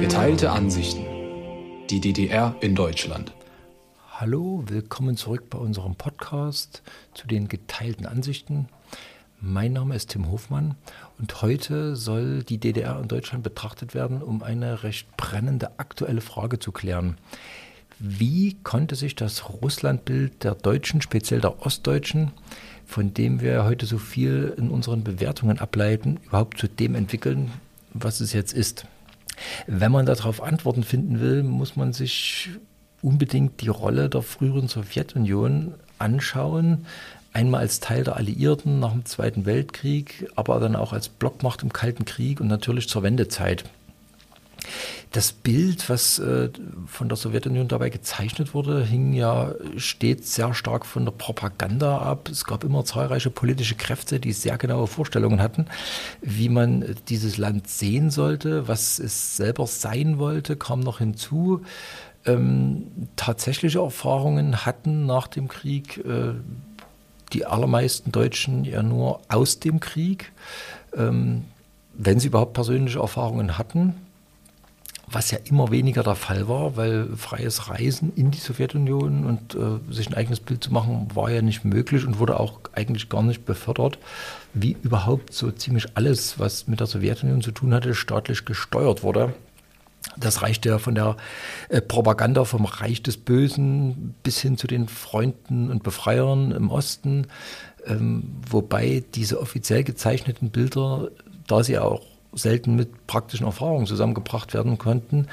Geteilte Ansichten. Die DDR in Deutschland. Hallo, willkommen zurück bei unserem Podcast zu den geteilten Ansichten. Mein Name ist Tim Hofmann und heute soll die DDR in Deutschland betrachtet werden, um eine recht brennende aktuelle Frage zu klären. Wie konnte sich das Russlandbild der Deutschen, speziell der Ostdeutschen, von dem wir heute so viel in unseren Bewertungen ableiten, überhaupt zu dem entwickeln, was es jetzt ist? Wenn man darauf Antworten finden will, muss man sich unbedingt die Rolle der früheren Sowjetunion anschauen. Einmal als Teil der Alliierten nach dem Zweiten Weltkrieg, aber dann auch als Blockmacht im Kalten Krieg und natürlich zur Wendezeit. Das Bild, was äh, von der Sowjetunion dabei gezeichnet wurde, hing ja stets sehr stark von der Propaganda ab. Es gab immer zahlreiche politische Kräfte, die sehr genaue Vorstellungen hatten, wie man dieses Land sehen sollte, was es selber sein wollte, kam noch hinzu. Ähm, tatsächliche Erfahrungen hatten nach dem Krieg äh, die allermeisten Deutschen ja nur aus dem Krieg, ähm, wenn sie überhaupt persönliche Erfahrungen hatten was ja immer weniger der Fall war, weil freies Reisen in die Sowjetunion und äh, sich ein eigenes Bild zu machen, war ja nicht möglich und wurde auch eigentlich gar nicht befördert, wie überhaupt so ziemlich alles, was mit der Sowjetunion zu tun hatte, staatlich gesteuert wurde. Das reichte ja von der äh, Propaganda vom Reich des Bösen bis hin zu den Freunden und Befreiern im Osten, ähm, wobei diese offiziell gezeichneten Bilder, da sie auch selten mit praktischen Erfahrungen zusammengebracht werden konnten,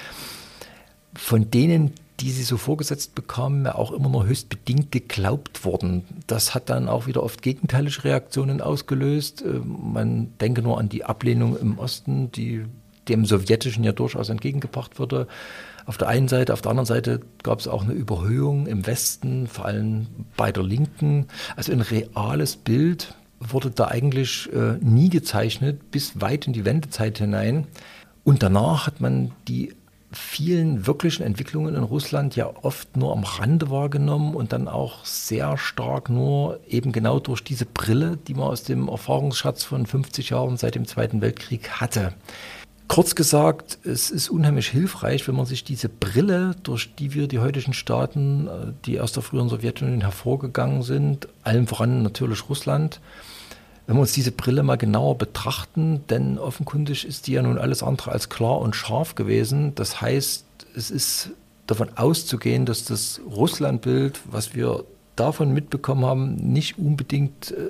von denen, die sie so vorgesetzt bekamen, auch immer nur höchst bedingt geglaubt wurden. Das hat dann auch wieder oft gegenteilige Reaktionen ausgelöst. Äh, man denke nur an die Ablehnung im Osten, die dem Sowjetischen ja durchaus entgegengebracht wurde. Auf der einen Seite, auf der anderen Seite gab es auch eine Überhöhung im Westen, vor allem bei der Linken. Also ein reales Bild wurde da eigentlich äh, nie gezeichnet, bis weit in die Wendezeit hinein. Und danach hat man die vielen wirklichen Entwicklungen in Russland ja oft nur am Rande wahrgenommen und dann auch sehr stark nur eben genau durch diese Brille, die man aus dem Erfahrungsschatz von 50 Jahren seit dem Zweiten Weltkrieg hatte. Kurz gesagt, es ist unheimlich hilfreich, wenn man sich diese Brille, durch die wir die heutigen Staaten, äh, die aus der früheren Sowjetunion hervorgegangen sind, allem voran natürlich Russland, wenn wir uns diese Brille mal genauer betrachten, denn offenkundig ist die ja nun alles andere als klar und scharf gewesen. Das heißt, es ist davon auszugehen, dass das Russlandbild, was wir davon mitbekommen haben, nicht unbedingt äh,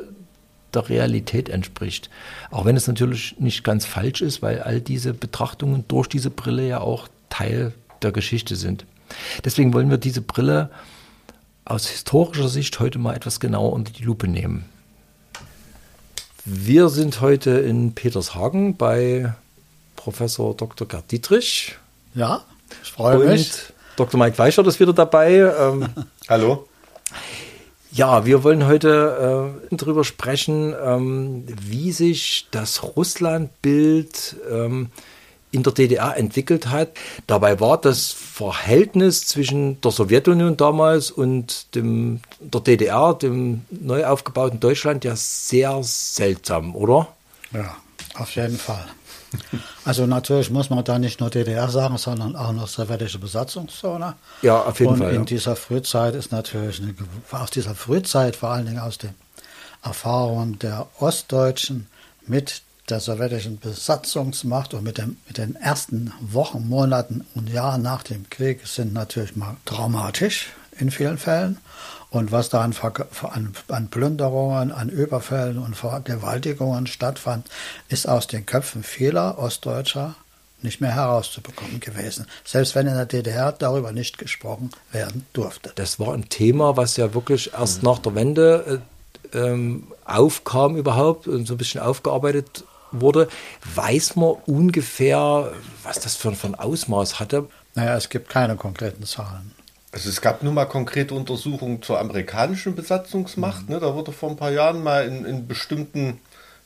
der Realität entspricht. Auch wenn es natürlich nicht ganz falsch ist, weil all diese Betrachtungen durch diese Brille ja auch Teil der Geschichte sind. Deswegen wollen wir diese Brille aus historischer Sicht heute mal etwas genauer unter die Lupe nehmen. Wir sind heute in Petershagen bei Professor Dr. Gerd Dietrich. Ja, ich freue und mich. Dr. Mike Weichert ist wieder dabei. Ähm, Hallo. Ja, wir wollen heute äh, darüber sprechen, ähm, wie sich das Russlandbild ähm, in der DDR entwickelt hat. Dabei war das Verhältnis zwischen der Sowjetunion damals und dem, der DDR, dem neu aufgebauten Deutschland, ja sehr seltsam, oder? Ja, auf jeden Fall. Also natürlich muss man da nicht nur DDR sagen, sondern auch noch sowjetische Besatzungszone. Ja, auf jeden Und Fall. in ja. dieser Frühzeit ist natürlich eine, aus dieser Frühzeit, vor allen Dingen aus den Erfahrungen der Ostdeutschen mit der sowjetischen Besatzungsmacht und mit, dem, mit den ersten Wochen, Monaten und Jahren nach dem Krieg sind natürlich mal traumatisch in vielen Fällen. Und was da an, an, an Plünderungen, an Überfällen und Vergewaltigungen stattfand, ist aus den Köpfen vieler Ostdeutscher nicht mehr herauszubekommen gewesen. Selbst wenn in der DDR darüber nicht gesprochen werden durfte. Das war ein Thema, was ja wirklich erst nach der Wende äh, ähm, aufkam überhaupt und so ein bisschen aufgearbeitet wurde. Weiß man ungefähr, was das für, für ein Ausmaß hatte? Naja, es gibt keine konkreten Zahlen. Also es gab nur mal konkrete Untersuchungen zur amerikanischen Besatzungsmacht. Mhm. Ne? Da wurde vor ein paar Jahren mal in, in bestimmten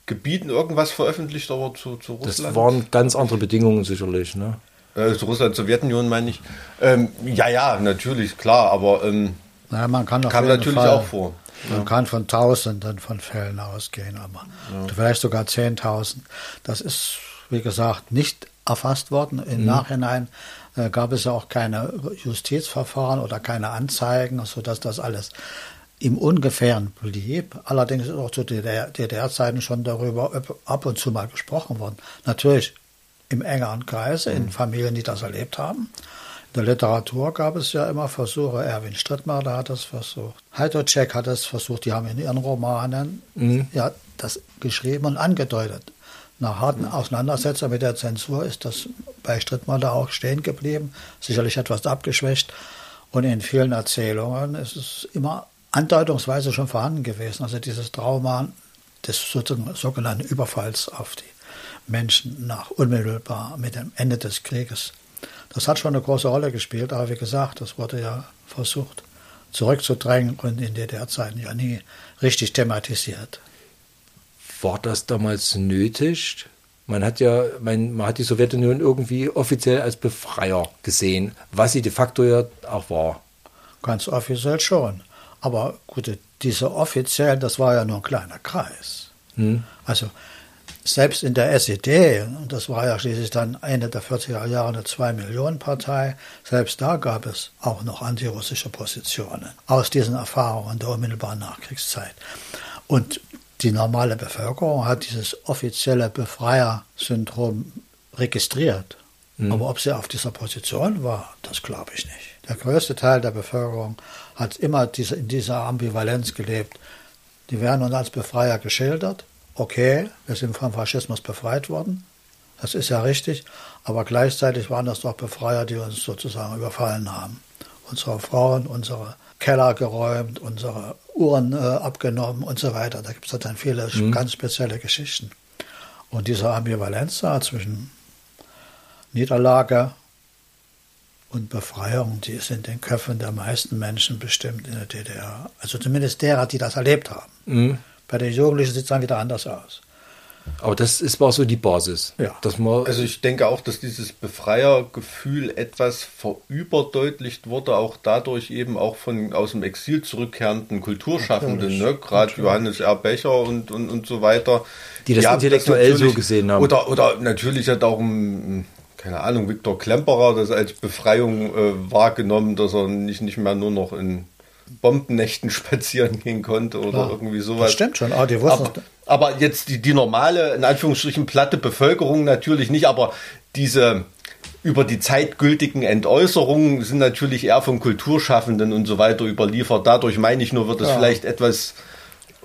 Gebieten irgendwas veröffentlicht, aber zu, zu Russland. Das waren ganz andere Bedingungen sicherlich. Ne? Also Russland, Sowjetunion meine ich. Ähm, ja, ja, natürlich, klar, aber ähm, naja, man kann kam natürlich Fall, auch vor. Man ja. kann von Tausenden von Fällen ausgehen, aber ja. vielleicht sogar Zehntausend. Das ist, wie gesagt, nicht erfasst worden. Im mhm. Nachhinein äh, gab es ja auch keine Justizverfahren oder keine Anzeigen, sodass das alles im Ungefähren blieb. Allerdings ist auch zu DDR-Zeiten schon darüber ab und zu mal gesprochen worden. Natürlich im engeren Kreise, in mhm. Familien, die das erlebt haben. In der Literatur gab es ja immer Versuche. Erwin Strittmacher hat das versucht. Heidocek hat es versucht. Die haben in ihren Romanen mhm. ja, das geschrieben und angedeutet. Nach harten Auseinandersetzungen mit der Zensur ist das bei Strittmacher auch stehen geblieben, sicherlich etwas abgeschwächt. Und in vielen Erzählungen ist es immer andeutungsweise schon vorhanden gewesen. Also dieses Trauma des sogenannten Überfalls auf die Menschen nach unmittelbar mit dem Ende des Krieges. Das hat schon eine große Rolle gespielt, aber wie gesagt, das wurde ja versucht zurückzudrängen und in DDR-Zeiten ja nie richtig thematisiert. War das damals nötig? Man hat ja, man, man hat die Sowjetunion irgendwie offiziell als Befreier gesehen, was sie de facto ja auch war. Ganz offiziell schon. Aber gut, diese offiziellen, das war ja nur ein kleiner Kreis. Hm. Also selbst in der SED, und das war ja schließlich dann Ende der 40er Jahre eine Zwei-Millionen-Partei, selbst da gab es auch noch antirussische Positionen aus diesen Erfahrungen der unmittelbaren Nachkriegszeit. Und die normale Bevölkerung hat dieses offizielle Befreier-Syndrom registriert. Mhm. Aber ob sie auf dieser Position war, das glaube ich nicht. Der größte Teil der Bevölkerung hat immer diese, in dieser Ambivalenz gelebt. Die werden uns als Befreier geschildert. Okay, wir sind vom Faschismus befreit worden. Das ist ja richtig. Aber gleichzeitig waren das doch Befreier, die uns sozusagen überfallen haben. Unsere Frauen, unsere Keller geräumt, unsere Uhren äh, abgenommen und so weiter. Da gibt es dann viele mhm. ganz spezielle Geschichten. Und diese Ambivalenz da zwischen Niederlage und Befreiung, die ist in den Köpfen der meisten Menschen bestimmt in der DDR. Also zumindest derer, die das erlebt haben. Mhm. Bei den Jugendlichen sieht es dann wieder anders aus. Aber das ist, war so die Basis. Ja. Dass man also ich denke auch, dass dieses Befreiergefühl etwas verüberdeutlicht wurde, auch dadurch eben auch von aus dem Exil zurückkehrenden Kulturschaffenden, ne? gerade Johannes R. Becher und, und, und so weiter. Die das die intellektuell das so gesehen haben. Oder, oder natürlich hat auch ein keine Ahnung, Viktor Klemperer das als Befreiung äh, wahrgenommen, dass er nicht, nicht mehr nur noch in Bombennächten spazieren gehen konnte oder ja, irgendwie sowas. Das stimmt schon, aber, die aber, aber jetzt die, die normale, in Anführungsstrichen, platte Bevölkerung natürlich nicht, aber diese über die zeitgültigen Entäußerungen sind natürlich eher von Kulturschaffenden und so weiter überliefert. Dadurch meine ich nur, wird es ja. vielleicht etwas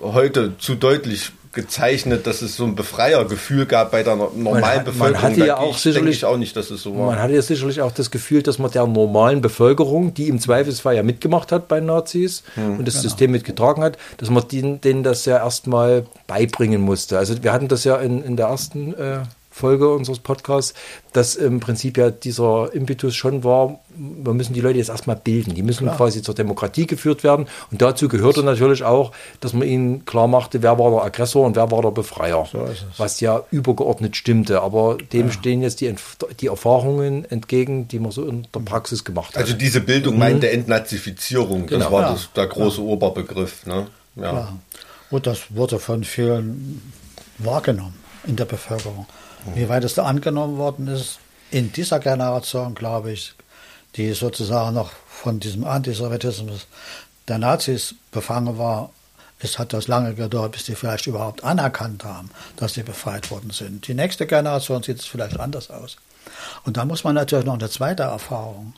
heute zu deutlich gezeichnet, dass es so ein Befreiergefühl gab bei der normalen man, Bevölkerung. Man hatte ja auch sicherlich ich auch nicht, dass es so war. Man hatte ja sicherlich auch das Gefühl, dass man der normalen Bevölkerung, die im Zweifelsfall ja mitgemacht hat bei Nazis hm, und das genau. System mitgetragen hat, dass man denen, denen das ja erstmal beibringen musste. Also wir hatten das ja in, in der ersten äh, Folge unseres Podcasts, dass im Prinzip ja dieser Impetus schon war, wir müssen die Leute jetzt erstmal bilden. Die müssen klar. quasi zur Demokratie geführt werden. Und dazu gehörte natürlich auch, dass man ihnen klar machte, wer war der Aggressor und wer war der Befreier. So was ja übergeordnet stimmte. Aber dem ja. stehen jetzt die, die Erfahrungen entgegen, die man so in der Praxis gemacht hat. Also diese Bildung mhm. meinte Entnazifizierung. Genau. Das war ja. das, der große ja. Oberbegriff. Ne? Ja. Und das wurde von vielen wahrgenommen in der Bevölkerung. Wie weit es da angenommen worden ist, in dieser Generation, glaube ich, die sozusagen noch von diesem Antisowjetismus der Nazis befangen war, es hat das lange gedauert, bis die vielleicht überhaupt anerkannt haben, dass sie befreit worden sind. Die nächste Generation sieht es vielleicht anders aus. Und da muss man natürlich noch eine zweite Erfahrung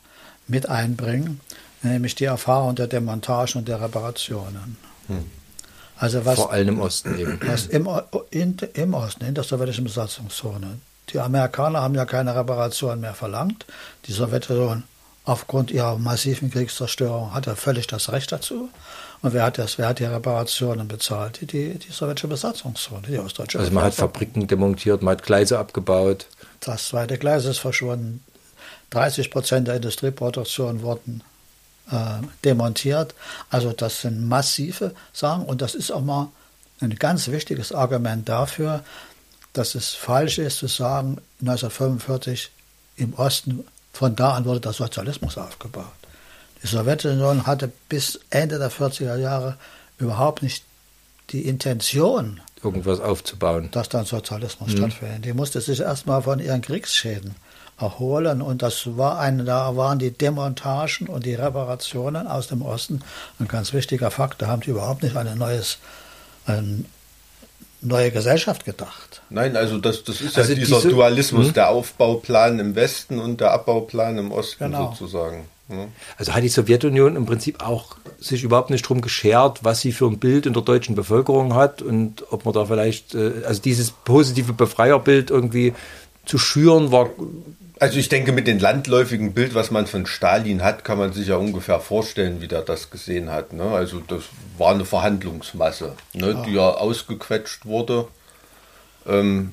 mit einbringen, nämlich die Erfahrung der Demontage und der Reparationen. Hm. Also was, Vor allem im Osten eben. Was im, in, im Osten, in der sowjetischen Besatzungszone. Die Amerikaner haben ja keine Reparation mehr verlangt. Die Sowjetunion aufgrund ihrer massiven Kriegszerstörung hat er völlig das Recht dazu. Und wer hat das? Wer hat die Reparationen bezahlt? Die, die, die sowjetische Besatzungszone, die ostdeutsche. Also man hat Fabriken demontiert, man hat Gleise abgebaut. Das zweite Gleis ist verschwunden. 30 Prozent der Industrieproduktion wurden demontiert. Also das sind massive Sachen und das ist auch mal ein ganz wichtiges Argument dafür, dass es falsch ist zu sagen, 1945 im Osten, von da an wurde der Sozialismus aufgebaut. Die Sowjetunion hatte bis Ende der 40er Jahre überhaupt nicht die Intention, irgendwas aufzubauen. dass dann Sozialismus mhm. stattfindet. Die musste sich erstmal von ihren Kriegsschäden erholen und das war eine, da waren die Demontagen und die Reparationen aus dem Osten ein ganz wichtiger Fakt. Da haben die überhaupt nicht an ein neues, eine neue Gesellschaft gedacht. Nein, also das, das ist also ja dieser diese, Dualismus, mh? der Aufbauplan im Westen und der Abbauplan im Osten genau. sozusagen. Also hat die Sowjetunion im Prinzip auch sich überhaupt nicht drum geschert, was sie für ein Bild in der deutschen Bevölkerung hat und ob man da vielleicht, äh, also dieses positive Befreierbild irgendwie zu schüren war. Also ich denke, mit dem landläufigen Bild, was man von Stalin hat, kann man sich ja ungefähr vorstellen, wie der das gesehen hat. Ne? Also das war eine Verhandlungsmasse, ne? ja. die ja ausgequetscht wurde. Ähm,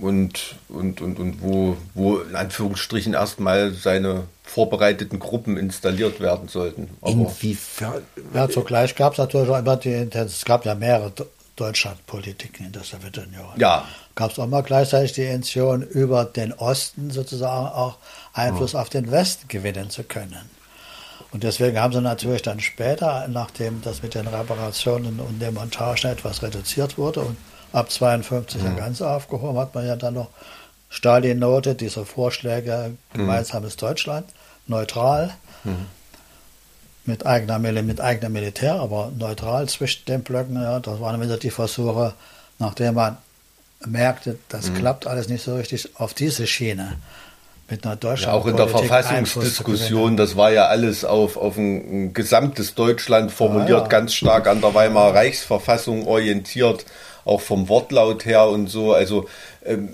und, und, und, und wo, wo in Anführungsstrichen erstmal seine vorbereiteten Gruppen installiert werden sollten. Aber Inwiefern? Ja, zugleich gab es natürlich auch immer die, es gab ja mehrere Deutschlandpolitiken in der Sowjetunion. Ja. Gab es auch mal gleichzeitig die Intention, über den Osten sozusagen auch Einfluss ja. auf den Westen gewinnen zu können. Und deswegen haben sie natürlich dann später, nachdem das mit den Reparationen und der Montage etwas reduziert wurde und ab 52 ja. ganz aufgehoben, hat man ja dann noch Stalin-Note, diese Vorschläge, gemeinsames mhm. Deutschland, neutral, mhm. Mit, eigener, mit eigenem Militär, aber neutral zwischen den Blöcken. Ja, das waren wieder die Versuche, nachdem man merkte, das mhm. klappt alles nicht so richtig, auf diese Schiene mit einer deutschen ja, Auch in der Verfassungsdiskussion, das war ja alles auf, auf ein, ein gesamtes Deutschland formuliert, ja, ja. ganz stark an der Weimarer Reichsverfassung orientiert, auch vom Wortlaut her und so. Also ähm,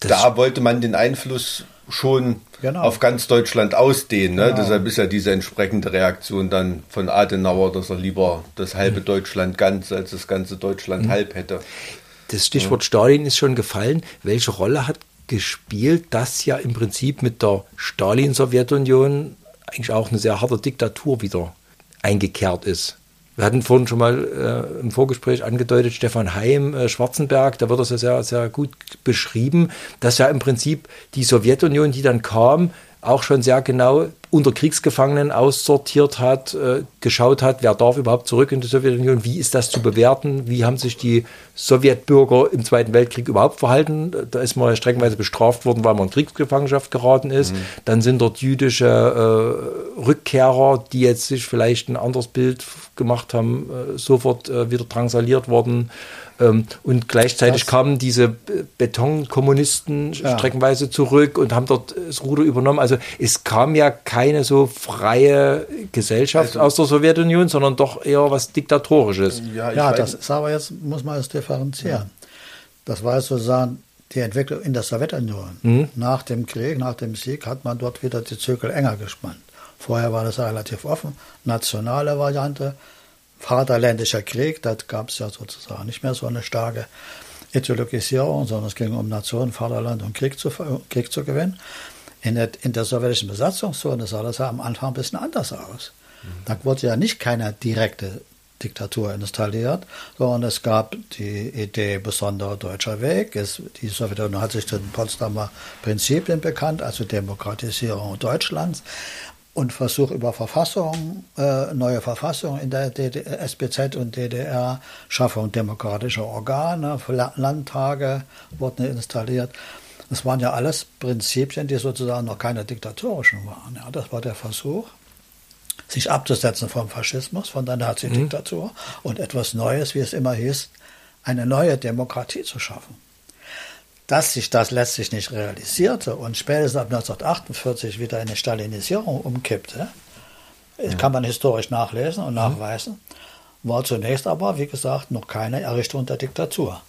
da wollte man den Einfluss schon genau. auf ganz Deutschland ausdehnen. Ne? Genau. Deshalb ist ja diese entsprechende Reaktion dann von Adenauer, dass er lieber das halbe mhm. Deutschland ganz als das ganze Deutschland mhm. halb hätte. Das Stichwort ja. Stalin ist schon gefallen. Welche Rolle hat gespielt, dass ja im Prinzip mit der Stalin-Sowjetunion eigentlich auch eine sehr harte Diktatur wieder eingekehrt ist? Wir hatten vorhin schon mal äh, im Vorgespräch angedeutet, Stefan Heim, äh, Schwarzenberg, da wird das ja sehr, sehr gut beschrieben, dass ja im Prinzip die Sowjetunion, die dann kam, auch schon sehr genau unter Kriegsgefangenen aussortiert hat, äh, geschaut hat, wer darf überhaupt zurück in die Sowjetunion, wie ist das zu bewerten, wie haben sich die Sowjetbürger im Zweiten Weltkrieg überhaupt verhalten. Da ist man streckenweise bestraft worden, weil man in Kriegsgefangenschaft geraten ist. Mhm. Dann sind dort jüdische äh, Rückkehrer, die jetzt sich vielleicht ein anderes Bild gemacht haben, äh, sofort äh, wieder drangsaliert worden. Ähm, und gleichzeitig das kamen diese Betonkommunisten ja. streckenweise zurück und haben dort das Ruder übernommen. Also es kam ja keine so freie Gesellschaft also, aus der Sowjetunion, sondern doch eher was Diktatorisches. Ja, ja das ist aber jetzt, muss man es differenzieren. Ja. Das war sozusagen die Entwicklung in der Sowjetunion. Mhm. Nach dem Krieg, nach dem Sieg hat man dort wieder die Zügel enger gespannt. Vorher war das relativ offen, nationale Variante, Vaterländischer Krieg, da gab es ja sozusagen nicht mehr so eine starke Ideologisierung, sondern es ging um Nation, Vaterland und Krieg zu, Krieg zu gewinnen. In der, in der sowjetischen Besatzungszone sah das ja am Anfang ein bisschen anders aus. Mhm. Da wurde ja nicht keine direkte Diktatur installiert, sondern es gab die Idee besonderer deutscher Weg. Es, die Sowjetunion hat sich den Potsdamer Prinzipien bekannt, also Demokratisierung Deutschlands und Versuch über Verfassung, äh, neue Verfassung in der DDR, SBZ und DDR, Schaffung demokratischer Organe, Landtage wurden installiert. Das waren ja alles Prinzipien, die sozusagen noch keine diktatorischen waren. Ja, das war der Versuch, sich abzusetzen vom Faschismus, von der Nazi-Diktatur mhm. und etwas Neues, wie es immer hieß, eine neue Demokratie zu schaffen dass sich das letztlich nicht realisierte und spätestens ab 1948 wieder eine Stalinisierung umkippte, ja. kann man historisch nachlesen und nachweisen, war zunächst aber, wie gesagt, noch keine Errichtung der Diktatur.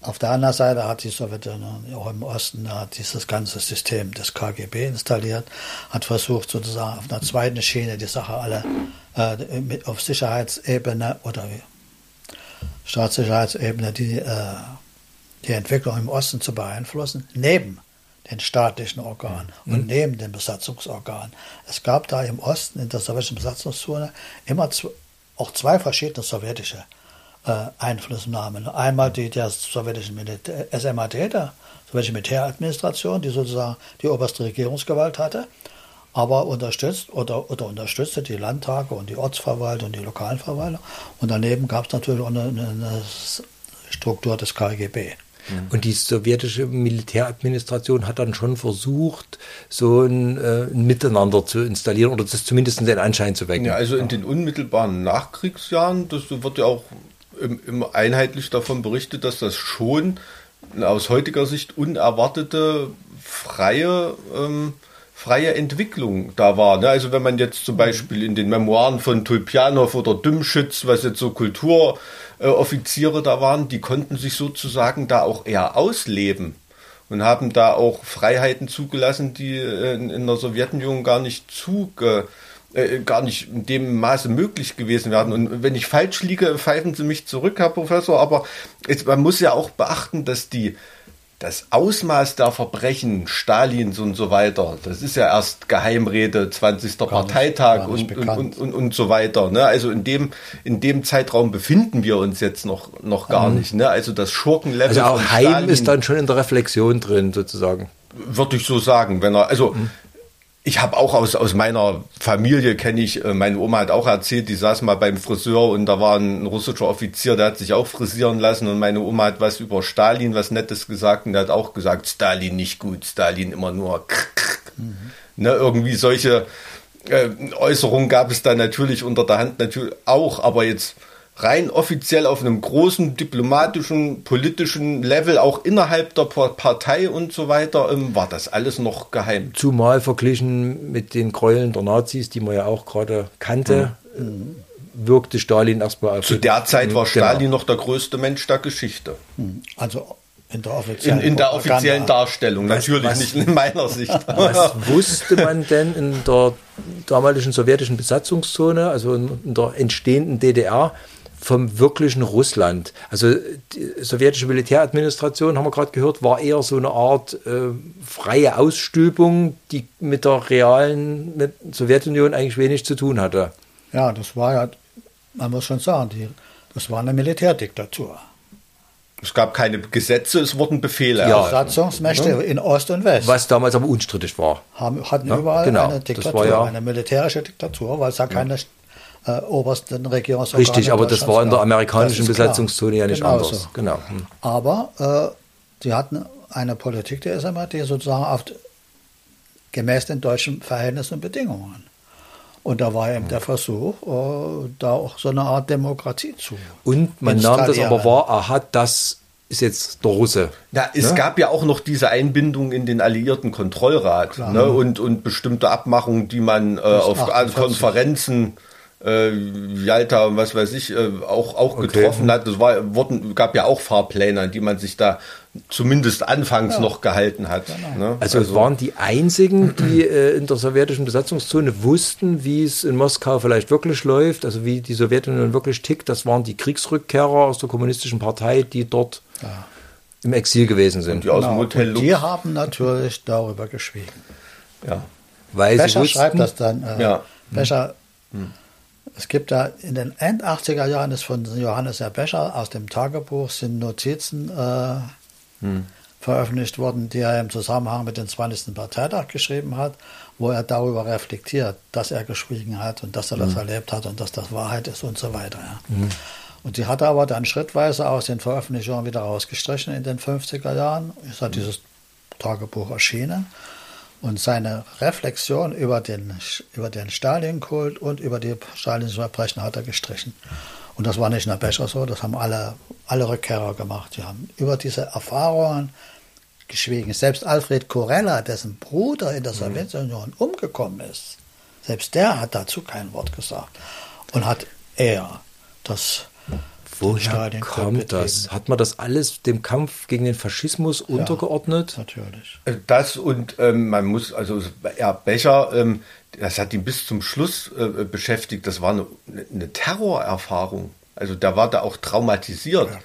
Auf der anderen Seite hat die Sowjetunion auch im Osten dieses ganze System des KGB installiert, hat versucht sozusagen auf einer zweiten Schiene die Sache alle äh, auf Sicherheitsebene oder Staatssicherheitsebene die äh, die Entwicklung im Osten zu beeinflussen, neben den staatlichen Organen mhm. und neben den Besatzungsorganen. Es gab da im Osten, in der sowjetischen Besatzungszone, immer auch zwei verschiedene sowjetische äh, Einflussnahmen. Einmal die der sowjetischen Militär, SMAT, der sowjetische Militäradministration, die sozusagen die oberste Regierungsgewalt hatte, aber unterstützt oder, oder unterstützte die Landtage und die Ortsverwaltung und die lokalen Verwaltung. Und daneben gab es natürlich auch eine, eine Struktur des KGB. Mhm. Und die sowjetische Militäradministration hat dann schon versucht, so ein, äh, ein, Miteinander zu installieren oder das zumindest den Anschein zu wecken. Ja, also in den unmittelbaren Nachkriegsjahren, das wird ja auch immer einheitlich davon berichtet, dass das schon aus heutiger Sicht unerwartete freie ähm, freie Entwicklung da war. Ne? Also wenn man jetzt zum Beispiel in den Memoiren von Tulpianov oder Dümschütz, was jetzt so Kulturoffiziere äh, da waren, die konnten sich sozusagen da auch eher ausleben und haben da auch Freiheiten zugelassen, die äh, in, in der Sowjetunion gar nicht zuge äh, gar nicht in dem Maße möglich gewesen wären. Und wenn ich falsch liege, pfeifen Sie mich zurück, Herr Professor. Aber es, man muss ja auch beachten, dass die das Ausmaß der Verbrechen Stalins und so weiter, das ist ja erst Geheimrede, 20. Gar Parteitag nicht, und, und, und, und, so weiter. Ne? Also in dem, in dem Zeitraum befinden wir uns jetzt noch, noch gar mhm. nicht. Ne? Also das Schurkenlevel. Also auch Heim Stalin, ist dann schon in der Reflexion drin, sozusagen. Würde ich so sagen, wenn er, also mhm ich habe auch aus, aus meiner Familie, kenne ich, äh, meine Oma hat auch erzählt, die saß mal beim Friseur und da war ein russischer Offizier, der hat sich auch frisieren lassen und meine Oma hat was über Stalin, was Nettes gesagt und der hat auch gesagt, Stalin nicht gut, Stalin immer nur mhm. ne, irgendwie solche äh, Äußerungen gab es da natürlich unter der Hand natürlich auch, aber jetzt rein offiziell auf einem großen diplomatischen, politischen Level, auch innerhalb der Partei und so weiter, ähm, war das alles noch geheim. Zumal verglichen mit den Gräueln der Nazis, die man ja auch gerade kannte, mhm. wirkte Stalin erstmal auf. Zu der Zeit war genau. Stalin genau. noch der größte Mensch der Geschichte. Mhm. Also in der offiziellen, in, in der offiziellen Darstellung, was, natürlich was, nicht in meiner Sicht. Was wusste man denn in der damaligen sowjetischen Besatzungszone, also in der entstehenden DDR, vom wirklichen Russland. Also die sowjetische Militäradministration, haben wir gerade gehört, war eher so eine Art äh, freie Ausstülpung, die mit der realen mit Sowjetunion eigentlich wenig zu tun hatte. Ja, das war ja, man muss schon sagen, die, das war eine Militärdiktatur. Es gab keine Gesetze, es wurden Befehle. Ja, Besatzungsmächte ja. in Ost und West. Was damals aber unstrittig war. Haben, hatten ja, überall genau. eine Diktatur, ja eine militärische Diktatur, weil es ja keine äh, obersten Regierungsorgane. Richtig, aber das war in der amerikanischen Besatzungszone ja nicht Genauso. anders. Genau. Hm. Aber äh, die hatten eine Politik der SMAT sozusagen auf, gemäß den deutschen Verhältnissen und Bedingungen. Und da war eben hm. der Versuch, äh, da auch so eine Art Demokratie zu. Und man nahm das aber wahr, aha, das ist jetzt der Russe. Ja, es ne? gab ja auch noch diese Einbindung in den alliierten Kontrollrat ne? und, und bestimmte Abmachungen, die man äh, auf 48. Konferenzen äh, Jalta und was weiß ich äh, auch, auch okay. getroffen hat. War, wurden, gab ja auch Fahrpläne, an die man sich da zumindest anfangs ja. noch gehalten hat. Genau. Ne? Also, also, waren die einzigen, die äh, in der sowjetischen Besatzungszone wussten, wie es in Moskau vielleicht wirklich läuft, also wie die Sowjetunion wirklich tickt. Das waren die Kriegsrückkehrer aus der kommunistischen Partei, die dort ja. im Exil gewesen sind. Und die, aus genau. Hotel die haben natürlich darüber geschwiegen. Ja. Weil Becher wussten, schreibt das dann. Äh, ja. Becher hm es gibt da in den End 80er Jahren ist von Johannes R. Becher aus dem Tagebuch sind Notizen äh, hm. veröffentlicht worden, die er im Zusammenhang mit dem 20. Parteitag geschrieben hat, wo er darüber reflektiert, dass er geschwiegen hat und dass er hm. das erlebt hat und dass das Wahrheit ist und so weiter. Ja. Hm. Und die hat er aber dann schrittweise aus den Veröffentlichungen wieder rausgestrichen in den 50er Jahren. Ist hat dieses Tagebuch erschienen. Und seine Reflexion über den, über den Stalin-Kult und über die stalinischen Verbrechen hat er gestrichen. Und das war nicht nur Becher so, das haben alle, alle Rückkehrer gemacht. Die haben über diese Erfahrungen geschwiegen. Selbst Alfred Corella, dessen Bruder in der mhm. Sowjetunion umgekommen ist, selbst der hat dazu kein Wort gesagt. Und hat er das Woher kommt das? Hat man das alles dem Kampf gegen den Faschismus untergeordnet? Ja, natürlich. Äh, das und ähm, man muss, also ja, Becher, ähm, das hat ihn bis zum Schluss äh, beschäftigt. Das war eine, eine Terrorerfahrung. Also der war da auch traumatisiert. Ja,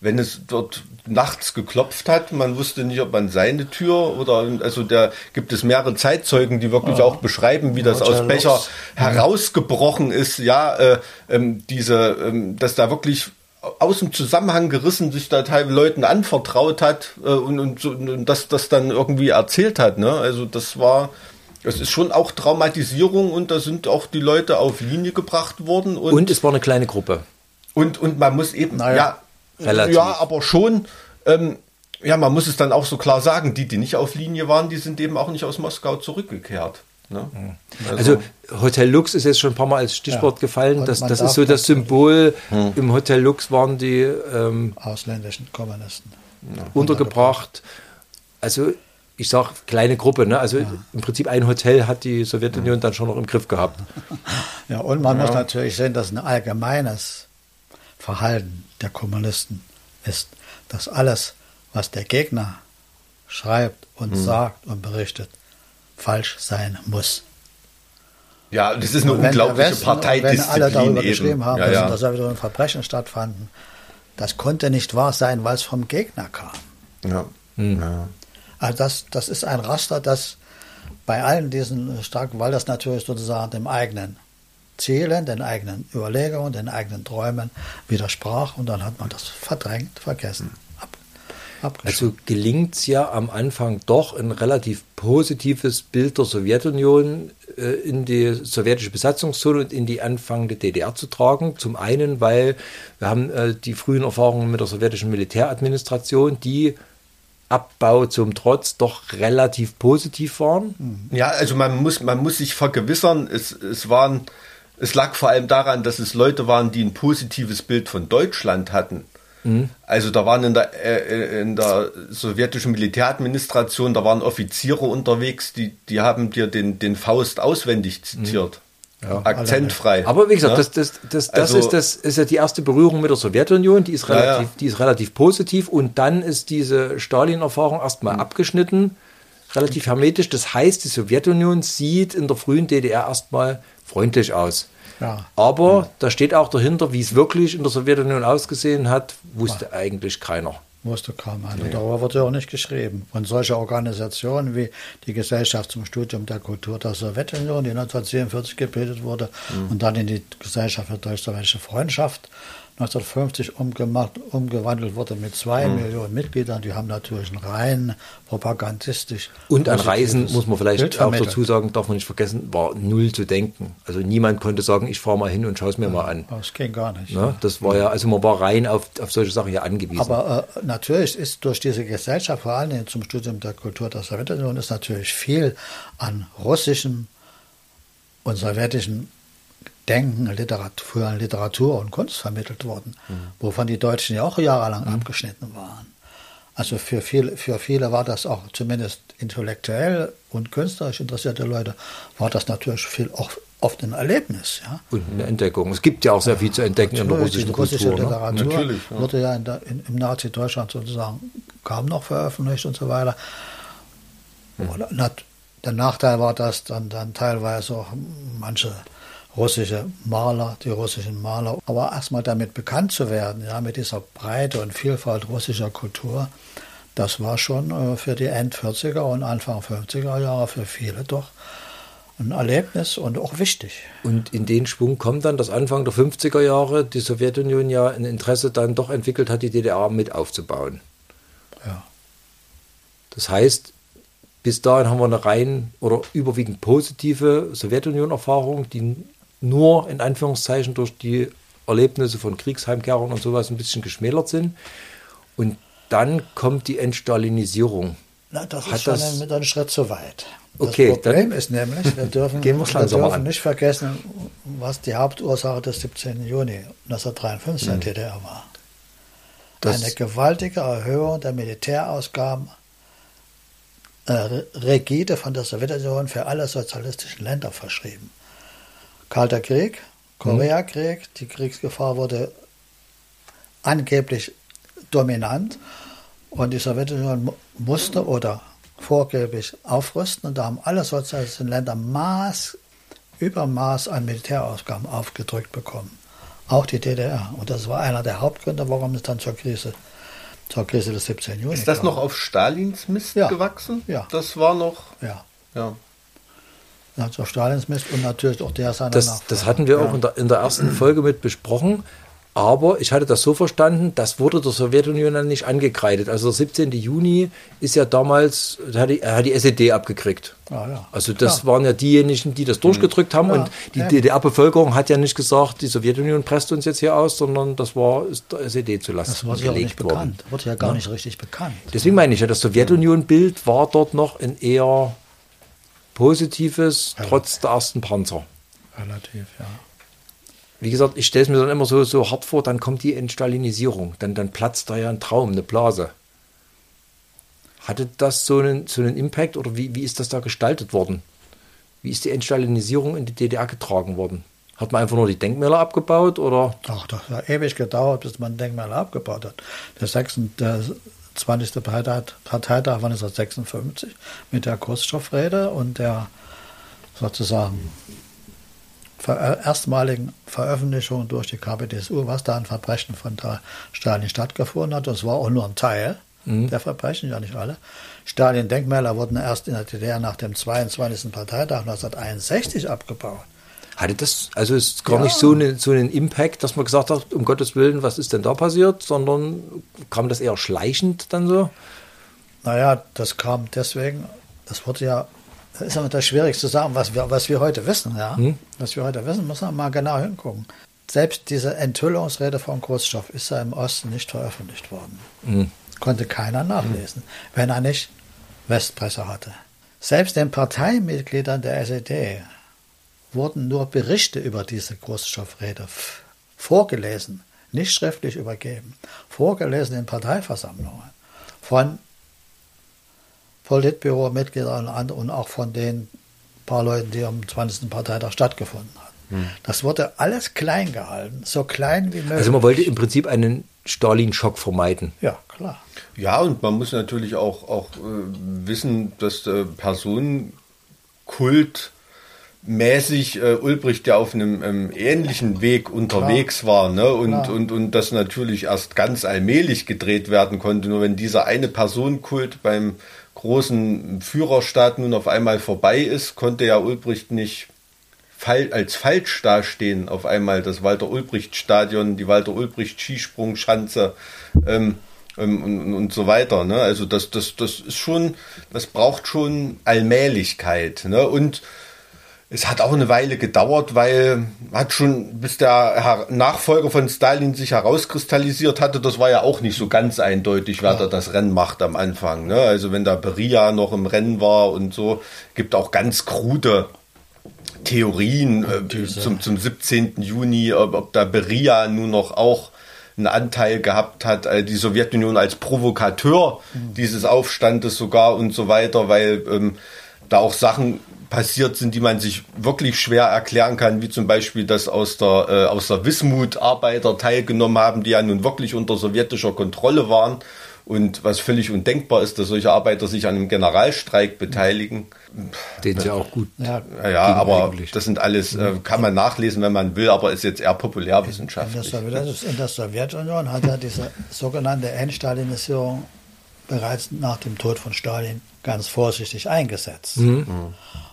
Wenn es dort nachts geklopft hat, man wusste nicht, ob man seine Tür oder also da gibt es mehrere Zeitzeugen, die wirklich ja. auch beschreiben, wie das aus Becher herausgebrochen ist. Ja, äh, ähm, diese, ähm, dass da wirklich aus dem Zusammenhang gerissen sich da teilweise Leuten anvertraut hat äh, und, und, so, und das, das dann irgendwie erzählt hat. Ne? Also das war, es ist schon auch Traumatisierung und da sind auch die Leute auf Linie gebracht worden. Und, Und es war eine kleine Gruppe. und, und man muss eben, Naja, ja, relativ. ja, aber schon, ähm, ja, man muss es dann auch so klar sagen, die, die nicht auf Linie waren, die sind eben auch nicht aus Moskau zurückgekehrt. Ne? Also Hotel Lux ist jetzt schon ein paar Mal als Stichwort Ja. gefallen. Und Das, das ist so das Symbol. Hm. Im Hotel Lux waren die ähm, Ausländischen Kommunisten. untergebracht. Also ich sage kleine Gruppe. Ne? Also im Prinzip ein Hotel hat die Sowjetunion dann schon noch im Griff gehabt. Ja, und man muss natürlich sehen, dass ein allgemeines Verhalten der Kommunisten ist, dass alles, was der Gegner schreibt und Hm. sagt und berichtet, falsch sein muss. Ja, das ist eine Und wenn unglaubliche Westen- Wenn alle Parteidisziplin darüber eben. geschrieben haben, ja, dass ja. in der Sowjetunion Verbrechen stattfanden, das konnte nicht wahr sein, weil es vom Gegner kam. Ja. Hm. Ja. Also das, das ist ein Raster, das bei allen diesen starken, weil das natürlich sozusagen dem eigenen Zielen, den eigenen Überlegungen, den eigenen Träumen widersprach und dann hat man das verdrängt, vergessen, abgeschrieben. Also gelingt es ja am Anfang doch ein relativ positives Bild der Sowjetunion äh, in die sowjetische Besatzungszone und in die anfangende DDR zu tragen. Zum einen, weil wir haben äh, die frühen Erfahrungen mit der sowjetischen Militäradministration, die Abbau zum Trotz doch relativ positiv waren. Ja, also man muss, man muss sich vergewissern, es, es waren, es lag vor allem daran, dass es Leute waren, die ein positives Bild von Deutschland hatten. Also da waren in der, äh, in der sowjetischen Militäradministration, da waren Offiziere unterwegs, die, die haben dir den, den Faust auswendig zitiert. Akzentfrei. Aber wie gesagt, Ja? das, das, das, das, Also- ist, das ist ja die erste Berührung mit der Sowjetunion, die ist Ja, relativ, ja. Die ist relativ positiv und dann ist diese Stalin-Erfahrung erstmal Mhm. abgeschnitten, relativ hermetisch. Das heißt, die Sowjetunion sieht in der frühen DDR erstmal freundlich aus. Ja. Aber da steht auch dahinter, wie es wirklich in der Sowjetunion ausgesehen hat, wusste eigentlich keiner. Wusste kaum einer. Darüber wird ja auch nicht geschrieben. Und solche Organisationen wie die Gesellschaft zum Studium der Kultur der Sowjetunion, die 1947 gebildet wurde und dann in die Gesellschaft für deutsch-sowjetische Freundschaft 1950 umgemacht, umgewandelt wurde mit zwei Millionen Mitgliedern, die haben natürlich ein rein propagandistisch. Und an Reisen, muss man vielleicht auch dazu sagen, darf man nicht vergessen, war null zu denken. Also niemand konnte sagen, ich fahre mal hin und schaue es mir mal an. Das ging gar nicht. Ne? Das war ja, also man war rein auf, auf solche Sachen ja angewiesen. Aber äh, natürlich ist durch diese Gesellschaft, vor Dingen zum Studium der Kultur der Sowjetunion, ist natürlich viel an russischem und sowjetischem Denken, Literatur, früher Literatur und Kunst vermittelt worden, wovon die Deutschen ja auch jahrelang abgeschnitten waren. Also für viele, für viele war das auch zumindest intellektuell und künstlerisch interessierte Leute, war das natürlich viel auch oft ein Erlebnis. Ja. Und eine Entdeckung. Es gibt ja auch sehr viel zu entdecken in der Natürlich, russischen die russische Kultur. Ne? Literatur Natürlich, ja. wurde ja in der, in, im Nazi-Deutschland sozusagen kaum noch veröffentlicht und so weiter. Hm. Und der Nachteil war, dass dann, dann teilweise auch manche russische Maler, die russischen Maler, aber erstmal damit bekannt zu werden, ja, mit dieser Breite und Vielfalt russischer Kultur, das war schon äh, für die End-40er und Anfang 50er Jahre für viele doch ein Erlebnis und auch wichtig. Und in den Schwung kommt dann, dass Anfang der 50er Jahre die Sowjetunion ja ein Interesse dann doch entwickelt hat, die DDR mit aufzubauen. Ja. Das heißt, bis dahin haben wir eine rein oder überwiegend positive Sowjetunion-Erfahrung, die nur in Anführungszeichen durch die Erlebnisse von Kriegsheimkehrern und sowas ein bisschen geschmälert sind. Und dann kommt die Entstalinisierung. Na, das Hat ist schon das- ein, mit einem Schritt zu weit. Das Okay, Problem ist nämlich, wir dürfen, wir dürfen nicht vergessen, was die Hauptursache des 17. Juni 1953 Mhm. in der DDR war. Das- Eine gewaltige Erhöhung der Militärausgaben, äh, rigide von der Sowjetunion für alle sozialistischen Länder verschrieben. Kalter Krieg, Koreakrieg, die Kriegsgefahr wurde angeblich dominant und die Sowjetunion mu- musste oder vorgeblich aufrüsten und da haben alle sozialistischen Länder Maß, Übermaß an Militärausgaben aufgedrückt bekommen. Auch die DDR. Und das war einer der Hauptgründe, warum es dann zur Krise, zur Krise des 17. Juni Ist das kam. noch auf Stalins Mist Ja. gewachsen? Ja. Das war noch, Ja. ja. Also Stalins Mist und natürlich auch der seiner Das, das hatten wir auch in der, in der ersten Folge mit besprochen. Aber ich hatte das so verstanden, das wurde der Sowjetunion dann nicht angekreidet. Also der 17. Juni ist ja damals, da hat die, hat die SED abgekriegt. Ah, ja. Also das Klar. waren ja diejenigen, die das durchgedrückt haben. Ja, und die ja. DDR-Bevölkerung hat ja nicht gesagt, die Sowjetunion presst uns jetzt hier aus, sondern das war der SED zu Das Lasten wurde ja nicht worden. bekannt. Wurde ja gar nicht richtig bekannt. Deswegen meine ich ja, das Sowjetunion-Bild war dort noch ein eher positives, trotz der ersten Panzer. Relativ, ja. Wie gesagt, ich stelle es mir dann immer so, so hart vor, dann kommt die Entstalinisierung, dann, dann platzt da ja ein Traum, eine Blase. Hatte das so einen, so einen Impact oder wie, wie ist das da gestaltet worden? Wie ist die Entstalinisierung in die DDR getragen worden? Hat man einfach nur die Denkmäler abgebaut oder? Ach, das hat ewig gedauert, bis man Denkmäler abgebaut hat. Der, 6, der 20. Parteitag, Parteitag war 1956 mit der Khrushchev-Rede und der sozusagen ver erstmaligen Veröffentlichung durch die KPDSU, was da an Verbrechen von Stalin stattgefunden hat. Das war auch nur ein Teil der Verbrechen, ja nicht alle. Stalin-Denkmäler wurden erst in der DDR nach dem 22. Parteitag 1961 abgebaut. Hatte das, also ist gar Ja. nicht so, eine, so einen Impact, dass man gesagt hat, um Gottes Willen, was ist denn da passiert, sondern kam das eher schleichend dann so? Naja, das kam deswegen, das wurde ja, das ist immer das schwierig zu sagen, was wir, was wir heute wissen, ja. Was wir heute wissen, muss man mal genau hingucken. Selbst diese Enthüllungsrede von Khrushchev ist ja im Osten nicht veröffentlicht worden. Konnte keiner nachlesen, wenn er nicht Westpresse hatte. Selbst den Parteimitgliedern der SED wurden nur Berichte über diese Khrushchev-Rede vorgelesen, nicht schriftlich übergeben, vorgelesen in Parteiversammlungen von Politbüro-Mitgliedern und anderen und auch von den paar Leuten, die am 20. Parteitag stattgefunden haben. Das wurde alles klein gehalten, so klein wie möglich. Also man wollte im Prinzip einen Stalin-Schock vermeiden. ja, klar. Ja, und man muss natürlich auch, auch äh, wissen, dass äh, Personenkult mäßig äh, Ulbricht ja auf einem ähm, ähnlichen Weg unterwegs war, ne? Und, Klar. und, und das natürlich erst ganz allmählich gedreht werden konnte. Nur wenn dieser eine Personenkult beim großen Führerstaat nun auf einmal vorbei ist, konnte ja Ulbricht nicht fal als falsch dastehen auf einmal das Walter-Ulbricht-Stadion, die Walter-Ulbricht-Skisprungschanze ähm, ähm, und, und so weiter. Ne? Also das, das, das ist schon, das braucht schon Allmählichkeit. Ne? Und es hat auch eine Weile gedauert, weil hat schon, bis der Nachfolger von Stalin sich herauskristallisiert hatte, das war ja auch nicht so ganz eindeutig, wer da das Rennen macht am Anfang. Ne? Also wenn da Beria noch im Rennen war und so, gibt auch ganz krude Theorien äh, zum, zum 17. Juni, ob, ob da Beria nun noch auch einen Anteil gehabt hat, äh, die Sowjetunion als Provokateur dieses Aufstandes sogar und so weiter, weil ähm, da auch Sachen passiert sind, die man sich wirklich schwer erklären kann, wie zum Beispiel, dass aus der, äh, aus der Wismut Arbeiter teilgenommen haben, die ja nun wirklich unter sowjetischer Kontrolle waren. Und was völlig undenkbar ist, dass solche Arbeiter sich an einem Generalstreik beteiligen. Den sie auch gut. Ja, Ja, aber eigentlich. das sind alles, äh, kann man nachlesen, wenn man will, aber ist jetzt eher in, der populärwissenschaftlich. Sowjet, in der Sowjetunion hat ja diese sogenannte Entstalinisierung bereits nach dem Tod von Stalin ganz vorsichtig eingesetzt.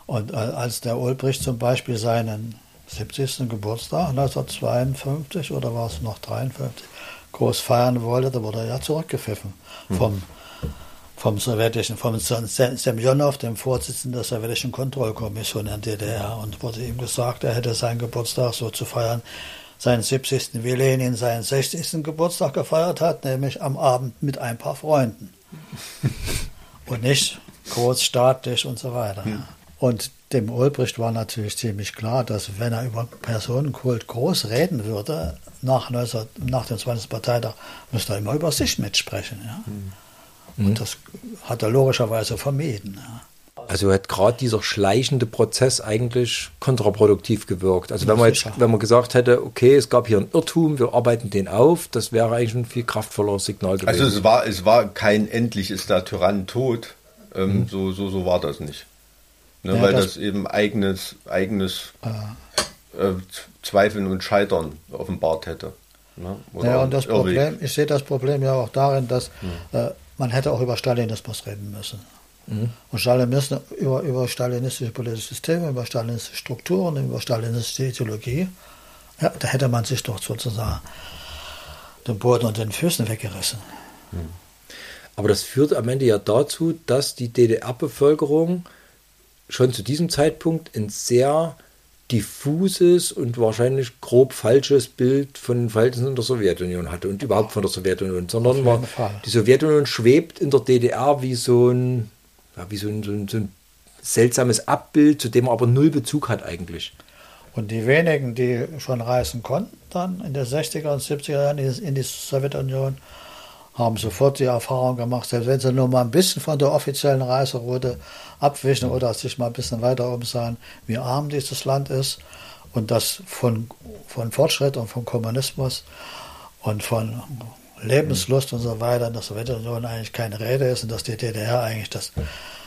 Und äh, als der Ulbricht zum Beispiel seinen 70. Geburtstag 1952 oder war es noch 53 groß feiern wollte, da wurde er ja zurückgepfiffen vom, vom sowjetischen, vom Sem- Semjonow, dem Vorsitzenden der sowjetischen Kontrollkommission in der DDR, und wurde ihm gesagt, er hätte seinen Geburtstag so zu feiern, seinen 70. wie Lenin seinen 60. Geburtstag gefeiert hat, nämlich am Abend mit ein paar Freunden. und nicht großstaatlich und so weiter. Und dem Ulbricht war natürlich ziemlich klar, dass wenn er über Personenkult groß reden würde, nach, 19, nach dem 20. Parteitag, müsste er immer über sich mitsprechen. Ja? Und das hat er logischerweise vermieden. Ja? Also hat gerade dieser schleichende Prozess eigentlich kontraproduktiv gewirkt. Also wenn man jetzt, wenn man gesagt hätte, okay, es gab hier einen Irrtum, wir arbeiten den auf, das wäre eigentlich ein viel kraftvoller Signal gewesen. Also es war, es war kein endlich ist der Tyrann tot. Ähm, so, so, so war das nicht. Ne, Ja, weil das- das, eben eigenes, eigenes äh, Zweifeln und Scheitern offenbart hätte. Ne? Ja, und das. Problem, ich sehe das Problem ja auch darin, dass äh, man hätte auch über Stalinismus reden müssen. Und Stalinismus, über, über stalinistische politische Systeme, über stalinistische Strukturen, über stalinistische Ideologie, ja, da hätte man sich doch sozusagen den Boden und den Füßen weggerissen. Aber das führt am Ende ja dazu, dass die DDR-Bevölkerung schon zu diesem Zeitpunkt ein sehr diffuses und wahrscheinlich grob falsches Bild von den Verhältnissen in der Sowjetunion hatte und überhaupt von der Sowjetunion, sondern war, die Sowjetunion schwebt in der DDR wie so ein, ja, wie so ein, so ein, so ein seltsames Abbild, zu dem er aber null Bezug hat eigentlich. Und die wenigen, die schon reisen konnten, dann in den 60er und 70er Jahren in die Sowjetunion, haben sofort die Erfahrung gemacht, selbst wenn sie nur mal ein bisschen von der offiziellen Reiseroute abwischen oder sich mal ein bisschen weiter umsahen, wie arm dieses Land ist und dass von, von Fortschritt und von Kommunismus und von Lebenslust und so weiter in der Sowjetunion eigentlich keine Rede ist und dass die DDR eigentlich das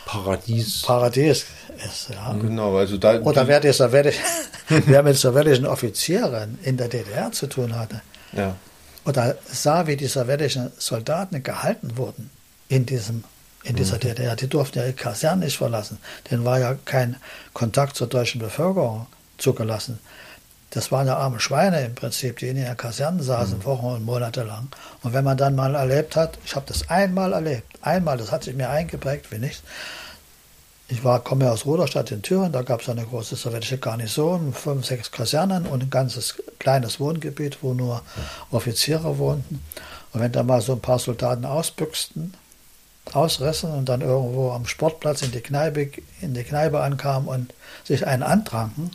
Paradies. Paradies ist. Ja. Genau, also da. Oder wer, die Sowjetisch, wer mit sowjetischen Offizieren in der DDR zu tun hatte. Ja. Oder sah, wie die sowjetischen Soldaten gehalten wurden in, diesem, in dieser mhm. DDR. Die durften ja ihre Kasernen nicht verlassen. Denen war ja kein Kontakt zur deutschen Bevölkerung zugelassen. Das waren ja arme Schweine im Prinzip, die in ihren Kasernen saßen, mhm. Wochen und Monate lang. Und wenn man dann mal erlebt hat, ich habe das einmal erlebt, einmal, das hat sich mir eingeprägt wie nichts. Ich war, komme aus Ruderstadt in Thüringen, da gab es eine große sowjetische Garnison, fünf, sechs Kasernen und ein ganzes kleines Wohngebiet, wo nur Offiziere wohnten. Und wenn da mal so ein paar Soldaten ausbüchsten, ausrissen und dann irgendwo am Sportplatz in die Kneipe, in die Kneipe ankamen und sich einen antranken,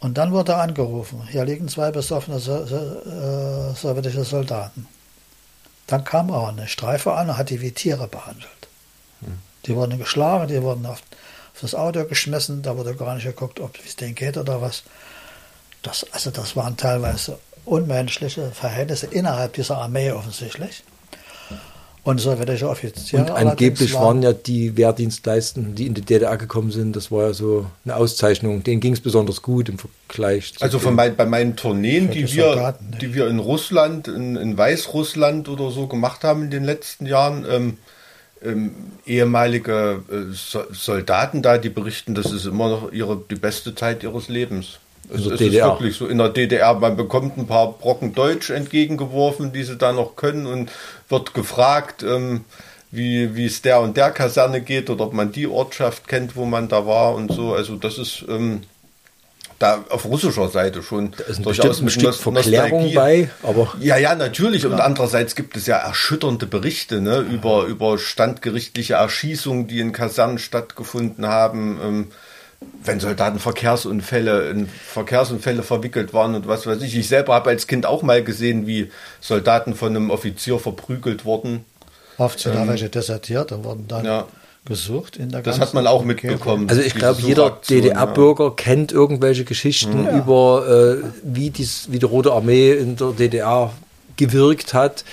und dann wurde angerufen, hier liegen zwei besoffene so so äh, sowjetische Soldaten. Dann kam auch eine Streife an und hat die wie Tiere behandelt. Hm. Die wurden geschlagen, die wurden auf, auf, das Auto geschmissen, da wurde gar nicht geguckt, ob es denen geht oder was. Das, also das waren teilweise unmenschliche Verhältnisse innerhalb dieser Armee offensichtlich. Und sowjetische Offiziere. Und angeblich waren ja die Wehrdienstleistenden, die in die DDR gekommen sind, das war ja so eine Auszeichnung. Denen ging es besonders gut im Vergleich. also von mein, bei meinen Tourneen, die, wir, Soldaten, die wir in Russland, in, in, Weißrussland oder so gemacht haben in den letzten Jahren, ähm, ähm, ehemalige äh, Soldaten da, die berichten, das ist immer noch ihre, die beste Zeit ihres Lebens. Es, es ist wirklich so in der DDR, man bekommt ein paar Brocken Deutsch entgegengeworfen, die sie da noch können und wird gefragt, ähm, wie, wie es der und der Kaserne geht oder ob man die Ortschaft kennt, wo man da war und so. Also das ist ähm, da auf russischer Seite schon da ist durchaus ein Stück Verklärung bei, aber ja, ja, natürlich. Ja. Und andererseits gibt es ja erschütternde Berichte ne, über über standgerichtliche Erschießungen, die in Kasernen stattgefunden haben. Ähm, wenn Soldaten Verkehrsunfälle in Verkehrsunfälle verwickelt waren und was weiß ich. Ich selber habe als Kind auch mal gesehen, wie Soldaten von einem Offizier verprügelt wurden. Oft sind ähm, da welche desertiert und wurden dann ja. gesucht in der Das hat man auch mitbekommen. Also ich glaube, jeder DDR-Bürger ja. kennt irgendwelche Geschichten ja. über, äh, wie, dies, wie die Rote Armee in der DDR gewirkt hat.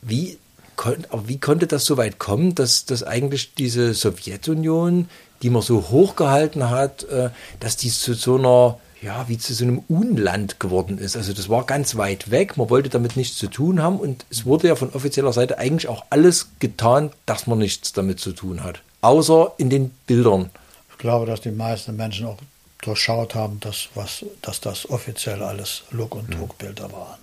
Wie, kon wie konnte das so weit kommen, dass, dass eigentlich diese Sowjetunion die man so hochgehalten hat, äh, dass die zu so einer, ja, wie zu so einem Unland geworden ist. Also das war ganz weit weg, man wollte damit nichts zu tun haben und es wurde ja von offizieller Seite eigentlich auch alles getan, dass man nichts damit zu tun hat. Außer in den Bildern. Ich glaube, dass die meisten Menschen auch durchschaut haben, dass, was, dass das offiziell alles Look- und Druckbilder waren.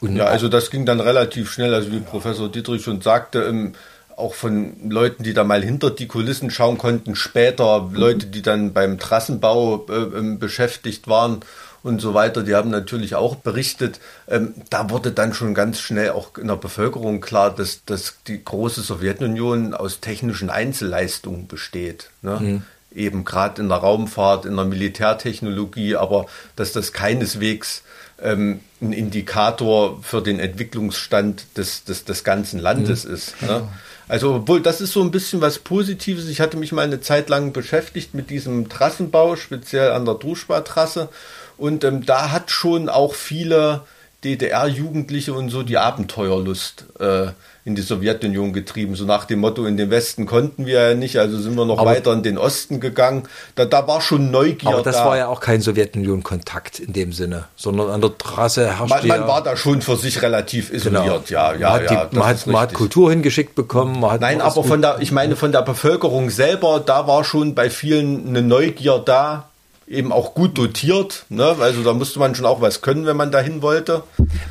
Und ja, also das ging dann relativ schnell. Also wie Professor Dietrich schon sagte, im auch von Leuten, die da mal hinter die Kulissen schauen konnten, später Leute, die dann beim Trassenbau äh, ähm, beschäftigt waren und so weiter, die haben natürlich auch berichtet. Ähm, da wurde dann schon ganz schnell auch in der Bevölkerung klar, dass, dass die große Sowjetunion aus technischen Einzelleistungen besteht. Ne? Mhm. Eben gerade in der Raumfahrt, in der Militärtechnologie, aber dass das keineswegs ähm, ein Indikator für den Entwicklungsstand des, des, des ganzen Landes mhm. ist. Ne? Also, obwohl das ist so ein bisschen was Positives. Ich hatte mich mal eine Zeit lang beschäftigt mit diesem Trassenbau, speziell an der Druschba-Trasse. Und ähm, da hat schon auch viele DDR-Jugendliche und so die Abenteuerlust äh, in die Sowjetunion getrieben. So nach dem Motto, in den Westen konnten wir ja nicht, also sind wir noch aber weiter in den Osten gegangen. Da, da war schon Neugier. Aber das da. war ja auch kein Sowjetunion-Kontakt in dem Sinne, sondern an der Trasse herrschte Man, man war da schon für sich relativ genau. isoliert, genau. ja. ja, man hat, ja, man, hat, man hat, Kultur hingeschickt bekommen. Nein, aber von der, ich meine, von der Bevölkerung selber, da war schon bei vielen eine Neugier da, eben auch gut dotiert. Ne? Also da musste man schon auch was können, wenn man dahin wollte.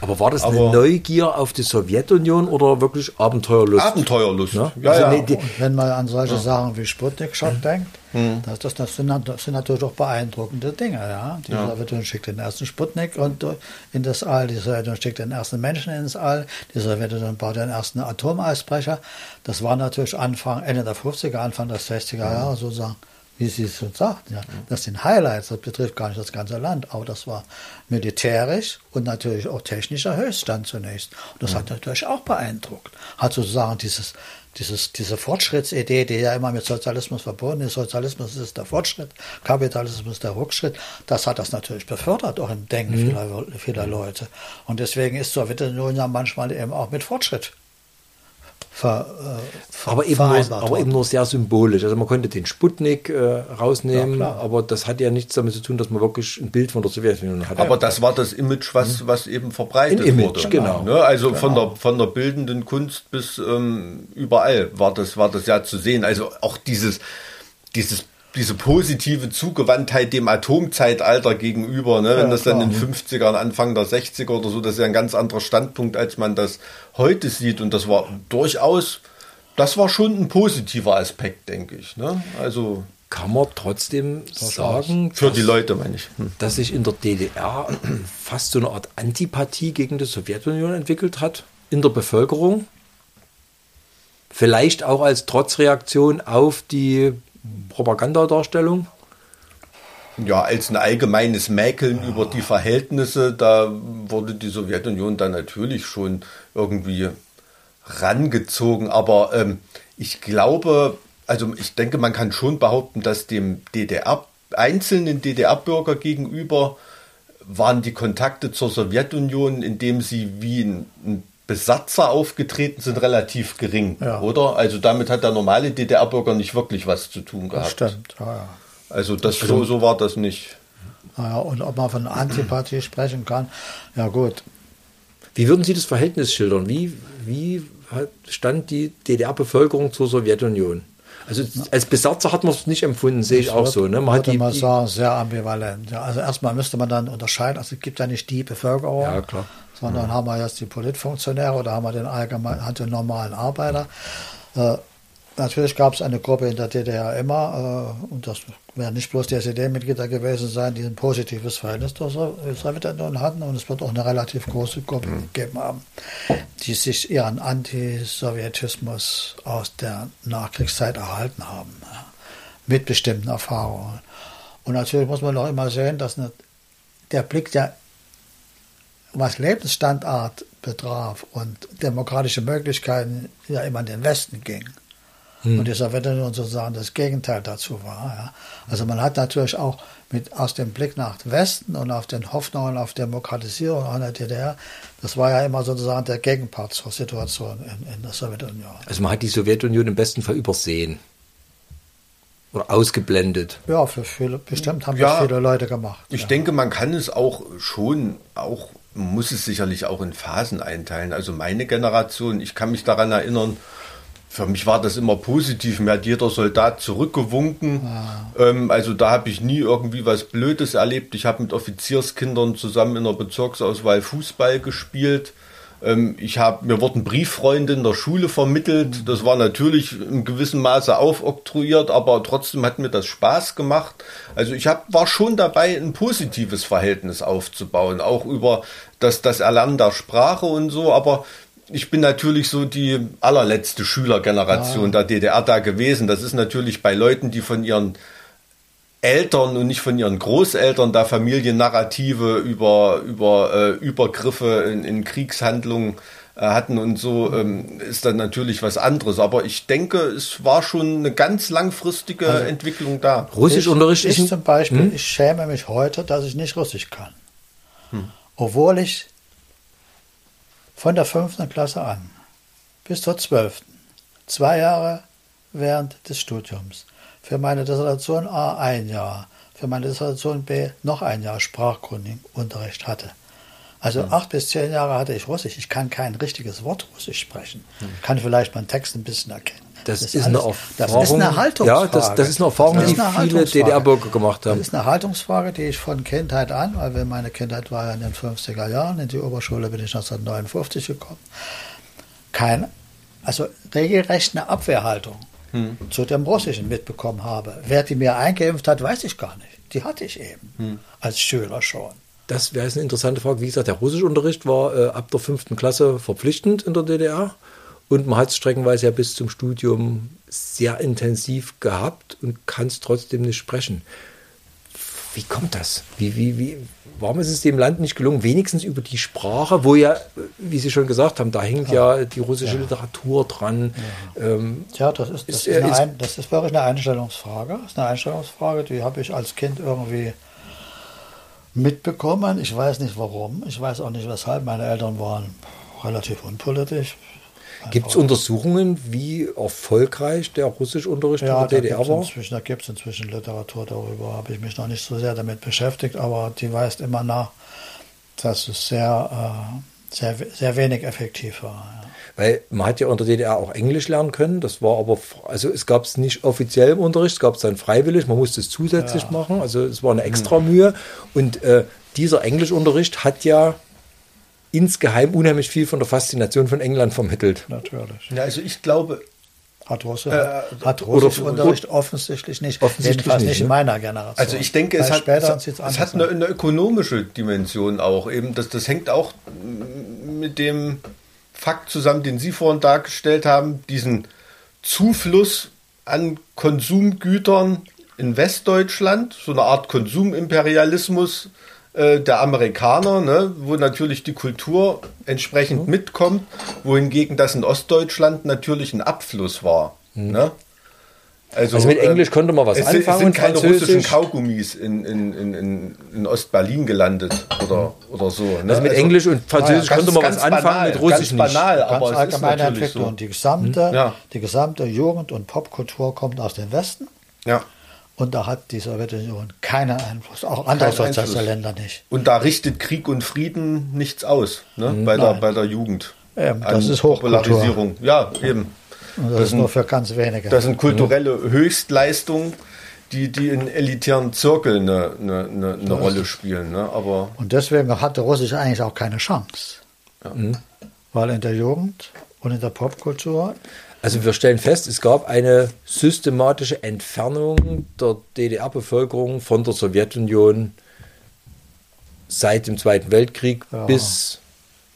Aber war das eine Aber- Neugier auf die Sowjetunion oder wirklich Abenteuerlust? Abenteuerlust. Ja? Ja, Also ja. nee, die- wenn man an solche Sachen wie Sputnik-Schock Mhm. denkt, das, das, das, sind, das sind natürlich auch beeindruckende Dinge. Ja? Die Sowjetunion schickt den ersten Sputnik und äh, in das All, die Sowjetunion schickt den ersten Menschen ins All, die Sowjetunion baut den ersten Atomeisbrecher. Das war natürlich Anfang, Ende der 50er, Anfang der 60er Jahre sozusagen. Wie Sie es schon sagten, ja. das sind Highlights, das betrifft gar nicht das ganze Land, aber das war militärisch und natürlich auch technischer Höchststand zunächst. Und das hat natürlich auch beeindruckt. Hat sozusagen dieses, dieses, diese Fortschrittsidee, die ja immer mit Sozialismus verbunden ist, Sozialismus ist der Fortschritt, Kapitalismus ist der Rückschritt, das hat das natürlich befördert, auch im Denken vieler, vieler Leute. Und deswegen ist Sowjetunion ja manchmal eben auch mit Fortschritt ver, äh, ver, aber, eben nur, aber worden. eben nur sehr symbolisch. Also man konnte den Sputnik äh, rausnehmen, Ja, aber das hat ja nichts damit zu tun, dass man wirklich ein Bild von der Sowjetunion hatte. Aber das war das Image, was, was eben verbreitet Ein Image, wurde. genau. Ne? Also von, der, von der bildenden Kunst bis ähm, überall war das, war das ja zu sehen. Also auch dieses, dieses, diese positive Zugewandtheit dem Atomzeitalter gegenüber, ne? wenn Ja, das dann in klar. den 50ern, Anfang der 60er oder so, das ist ja ein ganz anderer Standpunkt, als man das heute sieht. Und das war durchaus, das war schon ein positiver Aspekt, denke ich. Ne? Also kann man trotzdem sagen, für dass, die Leute, meine ich. Hm. dass sich in der DDR fast so eine Art Antipathie gegen die Sowjetunion entwickelt hat in der Bevölkerung. Vielleicht auch als Trotzreaktion auf die Propagandadarstellung. Ja, als ein allgemeines Mäkeln über die Verhältnisse, da wurde die Sowjetunion dann natürlich schon irgendwie rangezogen. Aber ähm, ich glaube, also ich denke, man kann schon behaupten, dass dem DDR, einzelnen DDR-Bürger gegenüber waren die Kontakte zur Sowjetunion, indem sie wie ein, ein Besatzer aufgetreten sind, relativ gering, Ja. oder? Also damit hat der normale DDR-Bürger nicht wirklich was zu tun gehabt. Stimmt, ja, ja. Also das so, so war das nicht. Naja, und ob man von Antipathie sprechen kann, ja gut. Wie würden Sie das Verhältnis schildern? Wie, wie stand die DDR-Bevölkerung zur Sowjetunion? Also als Besatzer hat man es nicht empfunden, sehe ich auch so. Ne? Man hat die, mal die, sagen, sehr ambivalent. Ja, also erstmal müsste man dann unterscheiden, also es gibt ja nicht die Bevölkerung, Ja, klar. sondern haben wir jetzt die Politfunktionäre oder haben wir den allgemeinen, den normalen Arbeiter. Äh, natürlich gab es eine Gruppe in der DDR immer, äh, und das werden nicht bloß die SED-Mitglieder gewesen sein, die ein positives Verhältnis zur Sow- Sowjetunion hatten, und es wird auch eine relativ große Gruppe gegeben haben, die sich ihren Antisowjetismus aus der Nachkriegszeit erhalten haben, ja, mit bestimmten Erfahrungen. Und natürlich muss man auch immer sehen, dass eine, der Blick, der was Lebensstandard betraf und demokratische Möglichkeiten ja immer in den Westen ging. Und die Sowjetunion sozusagen das Gegenteil dazu war. Ja. Also man hat natürlich auch mit, aus dem Blick nach Westen und auf den Hoffnungen auf Demokratisierung an der DDR, das war ja immer sozusagen der Gegenpart zur Situation in, in der Sowjetunion. also man hat die Sowjetunion im besten Fall übersehen. Oder ausgeblendet. Ja, für viele, bestimmt haben Ja. das viele Leute gemacht. Ich ja. denke, man kann es auch schon, auch man muss es sicherlich auch in Phasen einteilen. Also meine Generation, ich kann mich daran erinnern, für mich war das immer positiv. Mir hat jeder Soldat zurückgewunken. Ähm, also da habe ich nie irgendwie was Blödes erlebt. Ich habe mit Offizierskindern zusammen in der Bezirksauswahl Fußball gespielt. Ähm, ich habe mir wurden Brieffreunde in der Schule vermittelt. Das war natürlich in gewissem Maße aufoktroyiert, aber trotzdem hat mir das Spaß gemacht. Also ich hab, war schon dabei, ein positives Verhältnis aufzubauen, auch über das, das Erlernen der Sprache und so. Aber ich bin natürlich so die allerletzte Schülergeneration der DDR da gewesen. Das ist natürlich bei Leuten, die von ihren Eltern und nicht von ihren Großeltern da Familiennarrative über, über äh, Übergriffe in, in Kriegshandlungen äh, hatten und so, ähm, ist dann natürlich was anderes. Aber ich denke, es war schon eine ganz langfristige Entwicklung da. Russischunterricht ich, ist ich zum Beispiel, Hm? ich schäme mich heute, dass ich nicht Russisch kann. Obwohl ich von der fünften Klasse an bis zur zwölften, zwei Jahre während des Studiums, für meine Dissertation A ein Jahr, für meine Dissertation B noch ein Jahr sprachkundigen Unterricht hatte. Also acht bis zehn Jahre hatte ich Russisch. Ich kann kein richtiges Wort Russisch sprechen. Kann vielleicht meinen Text ein bisschen erkennen. Das, ist ist eine alles- Erfahrung. Das ist eine Haltungsfrage. Ja, das, das ist eine Erfahrung, Das die ist eine viele Haltungsfrage. DDR-Bürger gemacht haben. Das ist eine Haltungsfrage, die ich von Kindheit an, weil meine Kindheit war ja in den 50er Jahren, in die Oberschule bin ich 1959 gekommen, kein, also regelrecht eine Abwehrhaltung Hm. zu dem Russischen mitbekommen habe. Wer die mir eingeimpft hat, weiß ich gar nicht. Die hatte ich eben Hm. als Schüler schon. Das wäre eine interessante Frage. Wie gesagt, der Russischunterricht war äh, ab der fünften Klasse verpflichtend in der DDR. Und man hat es streckenweise ja bis zum Studium sehr intensiv gehabt und kann es trotzdem nicht sprechen. Wie kommt das? Wie, wie, wie, warum ist es dem Land nicht gelungen, wenigstens über die Sprache, wo ja, wie Sie schon gesagt haben, da hängt ja, die russische Literatur dran. Ähm, Tja, das ist, das, Ist, ist, eine, ist- Ein, das ist wirklich eine Einstellungsfrage. Das ist eine Einstellungsfrage, die habe ich als Kind irgendwie mitbekommen. Ich weiß nicht warum. Ich weiß auch nicht weshalb. Meine Eltern waren relativ unpolitisch. Gibt es Untersuchungen, wie erfolgreich der Russischunterricht Ja, in der gibt DDR es war? inzwischen, da gibt's inzwischen Literatur darüber. Habe ich mich noch nicht so sehr damit beschäftigt, aber die weist immer nach, dass es sehr, äh, sehr, sehr wenig effektiv war. Ja. Weil man hat ja unter DDR auch Englisch lernen können. Das war aber, also es gab es nicht offiziell im Unterricht, es gab es dann freiwillig, man musste es zusätzlich machen. Also es war eine extra Mühe. Und äh, dieser Englischunterricht hat ja insgeheim unheimlich viel von der Faszination von England vermittelt. Natürlich. Ja, also ich glaube, Hat, Russe, Äh, hat oder- Russischunterricht offensichtlich nicht. Offensichtlich Jedenfalls nicht, nicht in ne? meiner Generation. Also ich denke, es hat, später es, sieht's es hat eine, eine ökonomische Dimension auch. Eben das, das hängt auch mit dem Fakt zusammen, den Sie vorhin dargestellt haben, diesen Zufluss an Konsumgütern in Westdeutschland, so eine Art Konsumimperialismus äh, der Amerikaner, ne, wo natürlich die Kultur entsprechend Mhm. mitkommt, wohingegen das in Ostdeutschland natürlich ein Abfluss war. Ne? Also mit Englisch konnte man was es anfangen Es sind keine russischen Kaugummis in, in, in, in, in Ostberlin gelandet oder, oder so. Ne? Also mit Englisch und Französisch ganz- konnte man was ganz anfangen, banal, mit Russisch ganz banal, Ganz aber es ist natürlich Entwicklung. so. Und die gesamte, Ja. die gesamte Jugend- und Popkultur kommt aus dem Westen. Ja. Und da hat die Sowjetunion keinen Einfluss. Auch andere Sozialländer nicht. Und da richtet Krieg und Frieden nichts aus ne? bei, der, bei der Jugend. Eben, das An ist Hochkultur. Popularisierung. Ja, eben. Und das, ist nur für ganz wenige. Das sind kulturelle Höchstleistungen, die, die in elitären Zirkeln eine, eine, eine, eine Rolle spielen. Ne? Aber Und deswegen hatte Russisch eigentlich auch keine Chance. Weil in der Jugend und in der Popkultur Also wir stellen fest, es gab eine systematische Entfernung der DDR-Bevölkerung von der Sowjetunion seit dem Zweiten Weltkrieg bis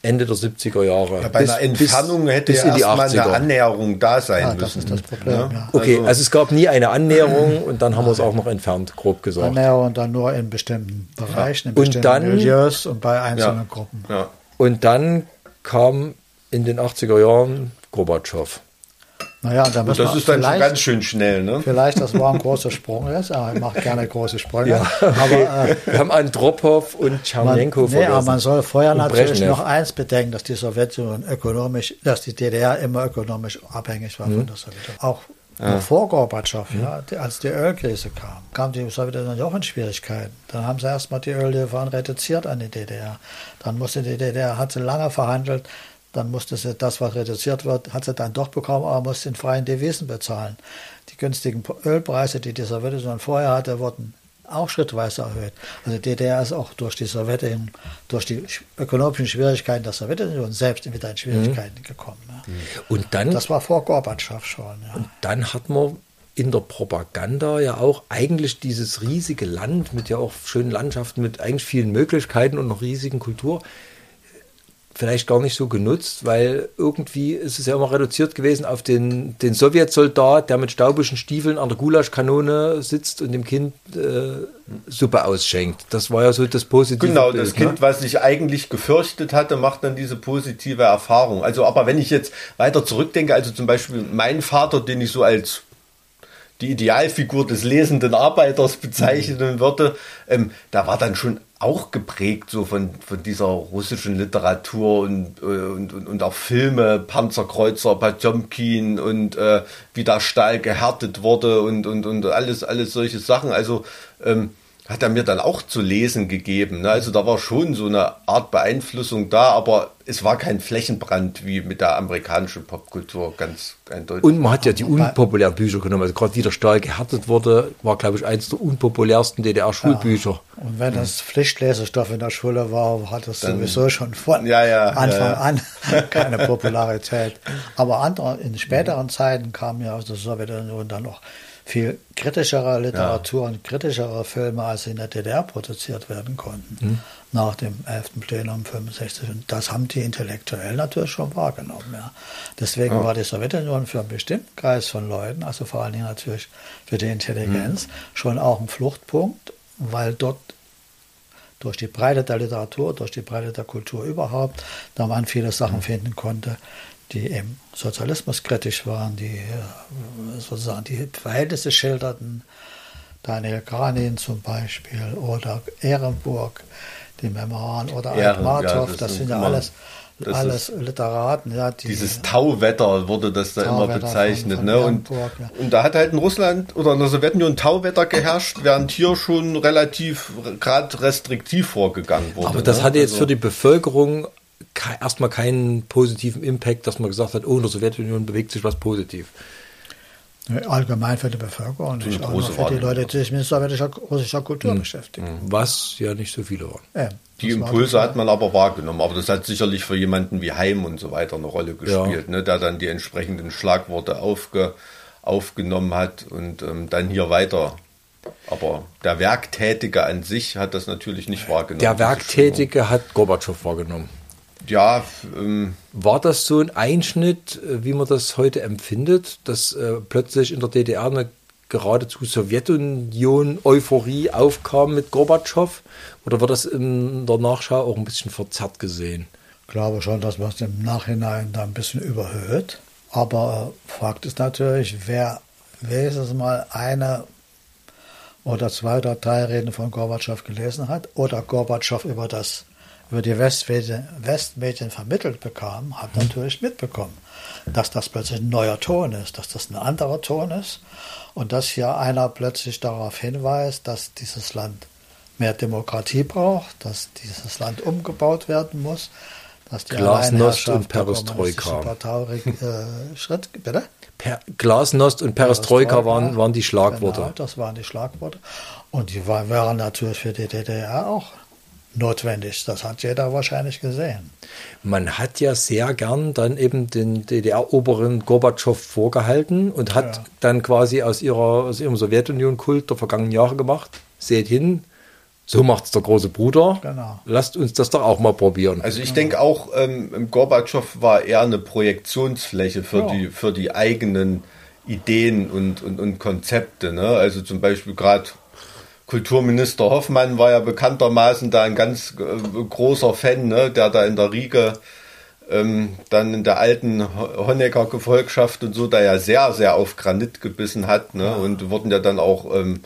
Ende der 70er Jahre. Ja, bei bis, einer Entfernung bis, hätte bis ja in die erstmal eine 80er. Annäherung da sein Ja, müssen. das ist das Problem, ja. Okay, Also- also, es gab nie eine Annäherung und dann haben wir es auch noch entfernt, grob gesagt. Annäherung dann nur in bestimmten Bereichen, in Und bestimmten dann- Milieus und bei einzelnen Ja. Gruppen. Ja. Und dann kam in den 80er Jahren Gorbatschow. Naja, und da muss Das ist dann schon ganz schön schnell. Ne? vielleicht, das war ein großer Sprung jetzt, aber er macht gerne große Sprünge. Aber äh, Wir haben Andropov und man, Tschernenko nee, aber vergessen. man soll vorher Und natürlich Brezhnev. noch eins bedenken, dass die Sowjetunion ökonomisch, dass die DDR immer ökonomisch abhängig war Mhm. von der Sowjetunion. Auch noch vor Gorbatschow, ja, die, als die Ölkrise kam, kam die Sowjetunion ja auch in Schwierigkeiten. Dann haben sie erstmal die Öllieferungen reduziert an die DDR. Dann musste die DDR, hat sie lange verhandelt, dann musste sie das, was reduziert wird, hat sie dann doch bekommen, aber musste in freien Devisen bezahlen. Die günstigen Ölpreise, die die Sowjetunion vorher hatte, wurden auch schrittweise erhöht. Also die DDR ist auch durch die Sowjetunion, durch die sch- ökonomischen Schwierigkeiten der Sowjetunion selbst wieder in Schwierigkeiten gekommen. Ja. Und dann Das war vor Gorbatschow schon. Ja. dann hat man in der Propaganda ja auch eigentlich dieses riesige Land mit ja auch schönen Landschaften, mit eigentlich vielen Möglichkeiten und einer riesigen Kultur vielleicht gar nicht so genutzt, weil irgendwie ist es ja immer reduziert gewesen auf den, den Sowjetsoldat, der mit staubigen Stiefeln an der Gulaschkanone sitzt und dem Kind äh, Suppe ausschenkt. Das war ja so das positive Genau, Bild, das Kind, ne? was sich eigentlich gefürchtet hatte, macht dann diese positive Erfahrung. Also, aber wenn ich jetzt weiter zurückdenke, also zum Beispiel mein Vater, den ich so als die Idealfigur des lesenden Arbeiters bezeichnen würde, ähm, da war dann schon auch geprägt so von, von dieser russischen Literatur und, äh, und, und, und auch Filme, Panzerkreuzer, Potjomkin und äh, wie da Stahl gehärtet wurde und, und, und alles, alles solche Sachen. Also ähm, hat er mir dann auch zu lesen gegeben. Ne? Also da war schon so eine Art Beeinflussung da, aber es war kein Flächenbrand wie mit der amerikanischen Popkultur, ganz eindeutig. Und man hat ja die unpopulären Bücher genommen. Also gerade wie der Stahl gehärtet wurde, war, glaube ich, eins der unpopulärsten DDR-Schulbücher. Ja. Und wenn das Pflichtlesestoff in der Schule war, hat es sowieso schon von ja, ja, Anfang an keine Popularität. Aber andere, in späteren Zeiten kamen ja aus der Sowjetunion dann noch viel kritischere Literatur und kritischere Filme, als in der DDR produziert werden konnten, mhm. nach dem 11. Plenum 65. Und das haben die intellektuell natürlich schon wahrgenommen. Ja. Deswegen ja. war die Sowjetunion für einen bestimmten Kreis von Leuten, also vor allen Dingen natürlich für die Intelligenz, mhm. schon auch ein Fluchtpunkt, weil dort durch die Breite der Literatur, durch die Breite der Kultur überhaupt, da man viele Sachen mhm. finden konnte, die im Sozialismus kritisch waren, die äh, sozusagen die Verhältnisse schilderten. Daniel Granin zum Beispiel oder Ehrenburg, die Memoiren oder Ehren, Altmartov, ja, das, das, sind ja alles, alles Literaten. Ja, die, dieses Tauwetter wurde das da immer bezeichnet. Von, von ne? und, ja. und da hat halt in Russland oder in der Sowjetunion Tauwetter geherrscht, während hier schon relativ gerade restriktiv vorgegangen wurde. Aber das ne? hatte jetzt also, für die Bevölkerung erstmal keinen positiven Impact, dass man gesagt hat, oh, in der Sowjetunion bewegt sich was positiv. Allgemein für die Bevölkerung, nicht auch für die Leute, die sich mit sowjetischer russischer Kultur mhm. beschäftigen. Was ja nicht so viele waren. Ja, die Impulse war hat man aber wahrgenommen, aber das hat sicherlich für jemanden wie Heim und so weiter eine Rolle gespielt, ja. ne, der dann die entsprechenden Schlagworte aufge, aufgenommen hat und ähm, dann hier weiter aber der Werktätige an sich hat das natürlich nicht wahrgenommen. Der Werktätige hat Gorbatschow wahrgenommen ja. Ähm, War das so ein Einschnitt, äh, wie man das heute empfindet, dass äh, plötzlich in der DDR eine geradezu Sowjetunion-Euphorie aufkam mit Gorbatschow? Oder wird das in der Nachschau auch ein bisschen verzerrt gesehen? Ich glaube schon, dass man es im Nachhinein da ein bisschen überhöht. Aber äh, Fakt ist natürlich, wer wenigstens mal eine oder zwei oder drei Reden von Gorbatschow gelesen hat oder Gorbatschow über das über die Westmedien, Westmedien vermittelt bekam, hat natürlich mitbekommen, dass das plötzlich ein neuer Ton ist, dass das ein anderer Ton ist und dass hier einer plötzlich darauf hinweist, dass dieses Land mehr Demokratie braucht, dass dieses Land umgebaut werden muss, dass die Glasnost und Perestroika. äh, Schritt, bitte? Per Glasnost und Perestroika, waren, waren die Schlagworte. Genau, das waren die Schlagworte. Und die waren natürlich für die DDR auch notwendig. Das hat jeder wahrscheinlich gesehen. Man hat ja sehr gern dann eben den DDR-Oberen Gorbatschow vorgehalten und hat ja. dann quasi aus, ihrer, aus ihrem Sowjetunion-Kult der vergangenen Jahre gemacht. Seht hin, so macht es der große Bruder. Genau. Lasst uns das doch auch mal probieren. Also ich denke auch, ähm, Gorbatschow war eher eine Projektionsfläche für, ja. die, für die eigenen Ideen und, und, und Konzepte. Ne? Also zum Beispiel gerade Kulturminister Hoffmann war ja bekanntermaßen da ein ganz äh, großer Fan, ne, der da in der Riege ähm, dann in der alten Honecker Gefolgschaft und so da ja sehr, sehr auf Granit gebissen hat. Ne, und wurden ja dann auch ähm,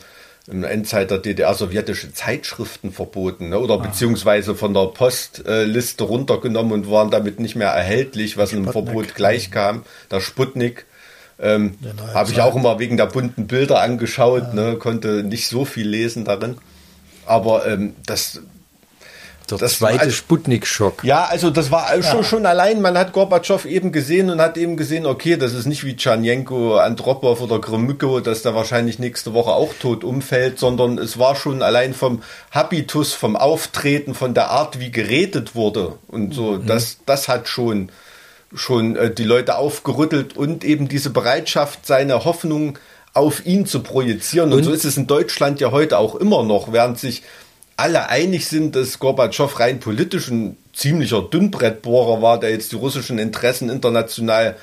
in der Endzeit der DDR sowjetische Zeitschriften verboten ne, oder ah. beziehungsweise von der Postliste runtergenommen und waren damit nicht mehr erhältlich, was einem Verbot gleichkam. Der Sputnik ähm, Habe ich auch immer wegen der bunten Bilder angeschaut, ja. ne, konnte nicht so viel lesen darin. Aber ähm, das. Der das zweite also, Sputnik-Schock. Ja, also das war ja. schon, schon allein, man hat Gorbatschow eben gesehen und hat eben gesehen, okay, das ist nicht wie Tschernjenko, Andropov oder Gromyko, dass der wahrscheinlich nächste Woche auch tot umfällt, sondern es war schon allein vom Habitus, vom Auftreten, von der Art, wie geredet wurde und so, mhm. das, das hat schon schon äh, die Leute aufgerüttelt und eben diese Bereitschaft, seine Hoffnung auf ihn zu projizieren. Und, und so ist es in Deutschland ja heute auch immer noch, während sich alle einig sind, dass Gorbatschow rein politisch ein ziemlicher Dünnbrettbohrer war, der jetzt die russischen Interessen international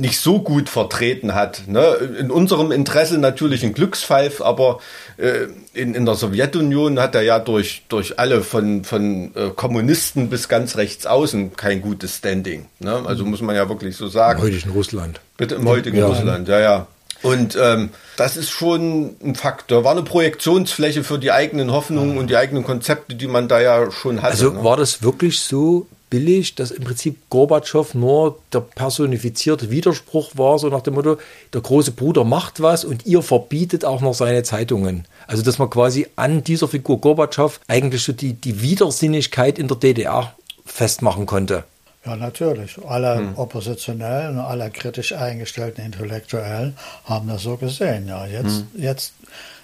nicht so gut vertreten hat. Ne? In unserem Interesse natürlich ein Glücksfall, aber äh, in, in der Sowjetunion hat er ja durch, durch alle von, von äh, Kommunisten bis ganz rechts außen kein gutes Standing. Ne? Also muss man ja wirklich so sagen. Im heutigen Russland. Bitte im heutigen ja. Russland, ja, ja. Und ähm, das ist schon ein Faktor. War eine Projektionsfläche für die eigenen Hoffnungen und die eigenen Konzepte, die man da ja schon hatte. Also ne? war das wirklich so billig, dass im Prinzip Gorbatschow nur der personifizierte Widerspruch war, so nach dem Motto, der große Bruder macht was und ihr verbietet auch noch seine Zeitungen. Also dass man quasi an dieser Figur Gorbatschow eigentlich so die, die Widersinnigkeit in der DDR festmachen konnte. Ja, natürlich. Alle hm. Oppositionellen und alle kritisch eingestellten Intellektuellen haben das so gesehen. Ja, jetzt, hm. jetzt,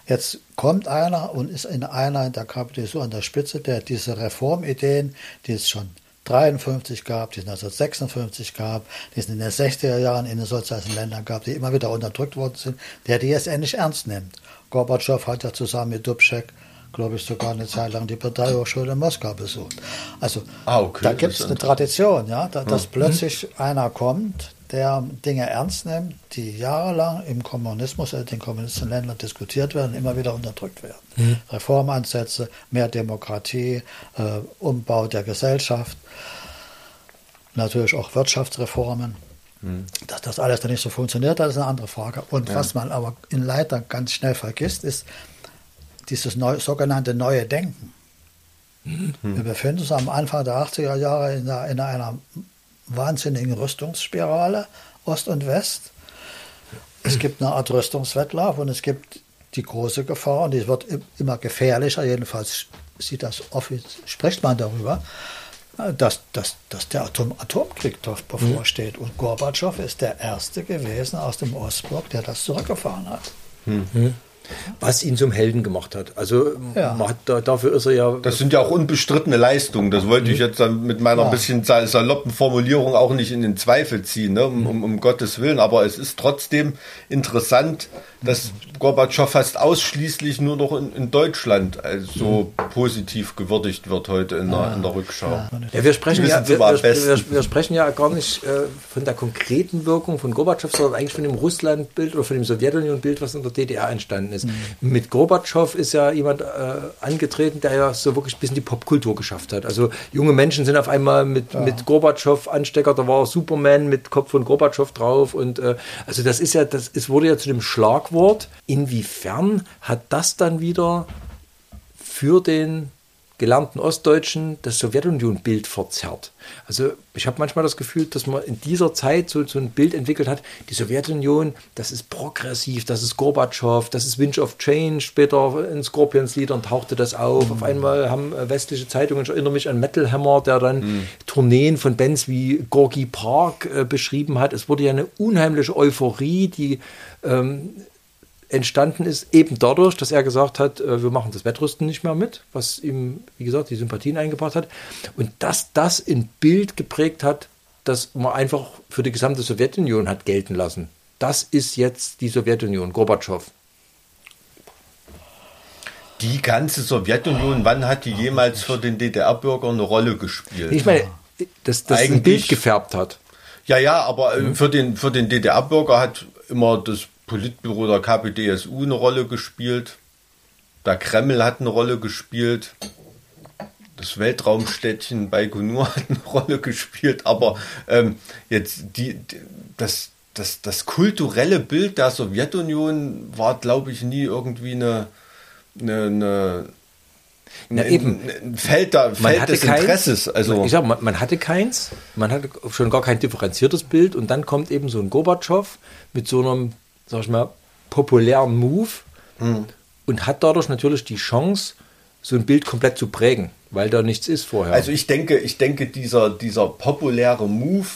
jetzt kommt einer und ist in einer der KPD so an der Spitze, der diese Reformideen, die es schon 53 gab, die es 1956 gab, die es in den 60er Jahren in den sozialen Ländern gab, die immer wieder unterdrückt worden sind, der die jetzt endlich ernst nimmt. Gorbatschow hat ja zusammen mit Dubček glaube ich, sogar eine Zeit lang die Parteihochschule in Moskau besucht. Also ah, okay, da gibt es eine Tradition, ja, da, dass ja. plötzlich einer kommt, der Dinge ernst nimmt, die jahrelang im Kommunismus, in den kommunistischen Ländern diskutiert werden, immer wieder unterdrückt werden. Mhm. Reformansätze, mehr Demokratie, äh, Umbau der Gesellschaft, natürlich auch Wirtschaftsreformen. Mhm. Dass das alles dann nicht so funktioniert, das ist eine andere Frage. Und ja. was man aber in Leiter ganz schnell vergisst, ist, dieses neu, sogenannte neue Denken. Mhm. Wir befinden uns am Anfang der 80er Jahre in, der, in einer wahnsinnigen Rüstungsspirale, Ost und West. Es gibt eine Art Rüstungswettlauf und es gibt die große Gefahr und die wird immer gefährlicher, jedenfalls sieht das spricht man darüber, dass, dass, dass der Atom Atomkrieg bevorsteht. Mhm. Und Gorbatschow ist der Erste gewesen aus dem Ostblock, der das zurückgefahren hat. Mhm was ihn zum Helden gemacht hat. Also ja. hat, dafür ist er ja. Das sind ja auch unbestrittene Leistungen. Das wollte ich jetzt dann mit meiner ja. bisschen saloppen Formulierung auch nicht in den Zweifel ziehen, ne? um, um, um Gottes Willen. Aber es ist trotzdem interessant, dass Gorbatschow fast ausschließlich nur noch in, in Deutschland also mhm. positiv gewürdigt wird heute in der, in der Rückschau. Ja, wir, sprechen ja, wir, wir, wir, wir, sprechen ja gar nicht äh, von der konkreten Wirkung von Gorbatschow, sondern eigentlich von dem Russlandbild oder von dem Sowjetunion-Bild, was in der DDR entstanden ist. Mhm. Mit Gorbatschow ist ja jemand äh, angetreten, der ja so wirklich bis in die Popkultur geschafft hat. Also junge Menschen sind auf einmal mit, ja. mit Gorbatschow Anstecker, da war Superman mit Kopf von Gorbatschow drauf und äh, also das ist ja, das es wurde ja zu dem Schlagwort. Inwiefern hat das dann wieder für den gelernten Ostdeutschen das Sowjetunion-Bild verzerrt. Also ich habe manchmal das Gefühl, dass man in dieser Zeit so, so ein Bild entwickelt hat, die Sowjetunion, das ist progressiv, das ist Gorbatschow, das ist Winch of Change, später in Scorpions-Liedern tauchte das auf. Mhm. Auf einmal haben westliche Zeitungen, ich erinnere mich an Metal Hammer, der dann mhm. Tourneen von Bands wie Gorky Park äh, beschrieben hat. Es wurde ja eine unheimliche Euphorie, die ähm, entstanden ist, eben dadurch, dass er gesagt hat, äh, wir machen das Wettrüsten nicht mehr mit, was ihm, wie gesagt, die Sympathien eingebracht hat. Und dass das in Bild geprägt hat, dass man einfach für die gesamte Sowjetunion hat gelten lassen. Das ist jetzt die Sowjetunion, Gorbatschow. Die ganze Sowjetunion, wann hat die jemals für den DDR-Bürger eine Rolle gespielt? Ich meine, dass das ein Bild gefärbt hat. Ja, ja, aber mhm. für den, für den DDR-Bürger hat immer das Politbüro der KPDSU eine Rolle gespielt. Der Kreml hat eine Rolle gespielt. Das Weltraumstädtchen Baikonur hat eine Rolle gespielt. Aber ähm, jetzt die, das, das, das kulturelle Bild der Sowjetunion war, glaube ich, nie irgendwie eine, eine, eine na eben. Ein Feld, da, Feld des keins, Interesses. Also ich sag, man, man, hatte keins, man hatte schon gar kein differenziertes Bild und dann kommt eben so ein Gorbatschow mit so einem sag ich mal, populären Move mhm. und hat dadurch natürlich die Chance, so ein Bild komplett zu prägen, weil da nichts ist vorher. Also ich denke, ich denke, dieser, dieser populäre Move,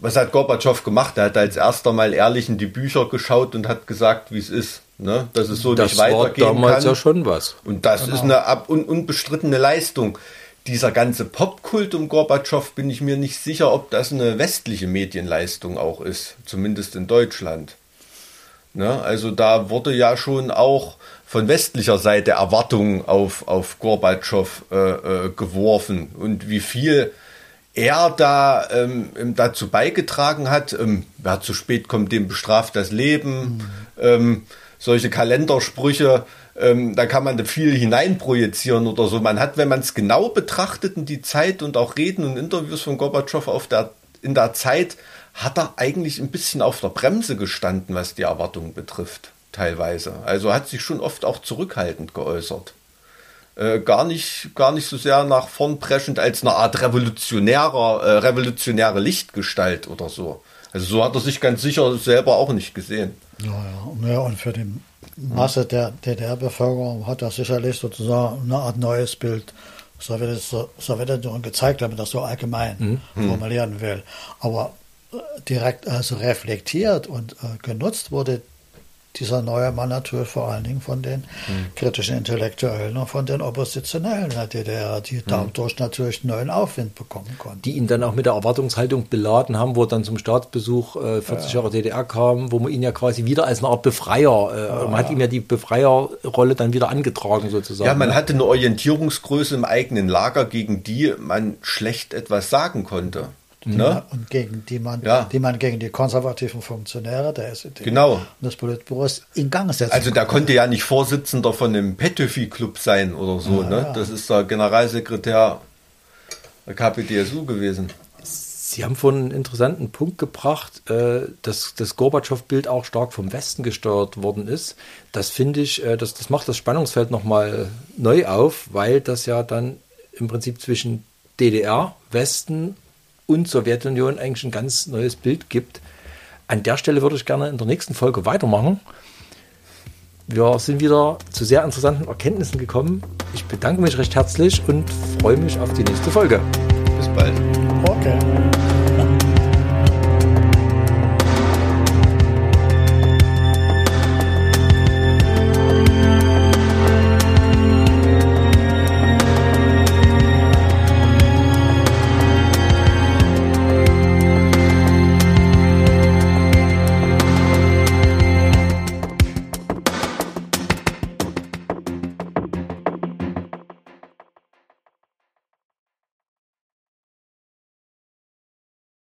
was hat Gorbatschow gemacht? Er hat als erster mal ehrlich in die Bücher geschaut und hat gesagt, wie es ist. Ne? Dass es so das nicht weitergehen war damals kann. ja schon was. Und das genau. ist eine ab un unbestrittene Leistung. Dieser ganze Popkult um Gorbatschow bin ich mir nicht sicher, ob das eine westliche Medienleistung auch ist, zumindest in Deutschland. Ne? Also da wurde ja schon auch von westlicher Seite Erwartungen auf, auf Gorbatschow äh, äh, geworfen und wie viel er da ähm, dazu beigetragen hat. Ähm, wer zu spät kommt, dem bestraft das Leben. Mhm. Ähm, solche Kalendersprüche, ähm, da kann man viel hineinprojizieren oder so. Man hat, wenn man es genau betrachtet in die Zeit und auch Reden und Interviews von Gorbatschow auf der, in der Zeit, hat er eigentlich ein bisschen auf der Bremse gestanden, was die Erwartungen betrifft, teilweise. Also hat sich schon oft auch zurückhaltend geäußert. äh, gar nicht gar nicht so sehr nach vorn preschend als eine Art revolutionärer äh, revolutionäre Lichtgestalt oder so. Also so hat er sich ganz sicher selber auch nicht gesehen. Ja, ja. ja und für die Masse der DDR-Bevölkerung hat er sicherlich sozusagen eine Art neues Bild Sowjetunion gezeigt, wenn man das so allgemein mhm. formulieren will. Aber direkt also reflektiert und äh, genutzt wurde dieser neue Mann natürlich vor allen Dingen von den mhm. kritischen Intellektuellen und von den Oppositionellen der DDR, die mhm. dadurch natürlich neuen Aufwind bekommen konnten. Die ihn dann auch mit der Erwartungshaltung beladen haben, wo er dann zum Staatsbesuch äh, 40 ja. Jahre DDR kam, wo man ihn ja quasi wieder als eine Art Befreier, äh, ja. man hat ihm ja die Befreierrolle dann wieder angetragen sozusagen. Ja, man ne? hatte eine Orientierungsgröße im eigenen Lager, gegen die man schlecht etwas sagen konnte. Ne? Und gegen die man, ja. die man gegen die konservativen Funktionäre der SED genau. und des Politbüros in Gang setzen Also da konnte ja nicht Vorsitzender von einem Petöfi-Club sein oder so. Ja, ne? Ja. Das ist der Generalsekretär der KPDSU gewesen. Sie haben vorhin einen interessanten Punkt gebracht, äh, dass das Gorbatschow-Bild auch stark vom Westen gesteuert worden ist. Das finde ich, äh, das, das macht das Spannungsfeld nochmal neu auf, weil das ja dann im Prinzip zwischen DDR, Westen und Sowjetunion eigentlich ein ganz neues Bild gibt. An der Stelle würde ich gerne in der nächsten Folge weitermachen. Wir sind wieder zu sehr interessanten Erkenntnissen gekommen. Ich bedanke mich recht herzlich und freue mich auf die nächste Folge. Bis bald. Okay.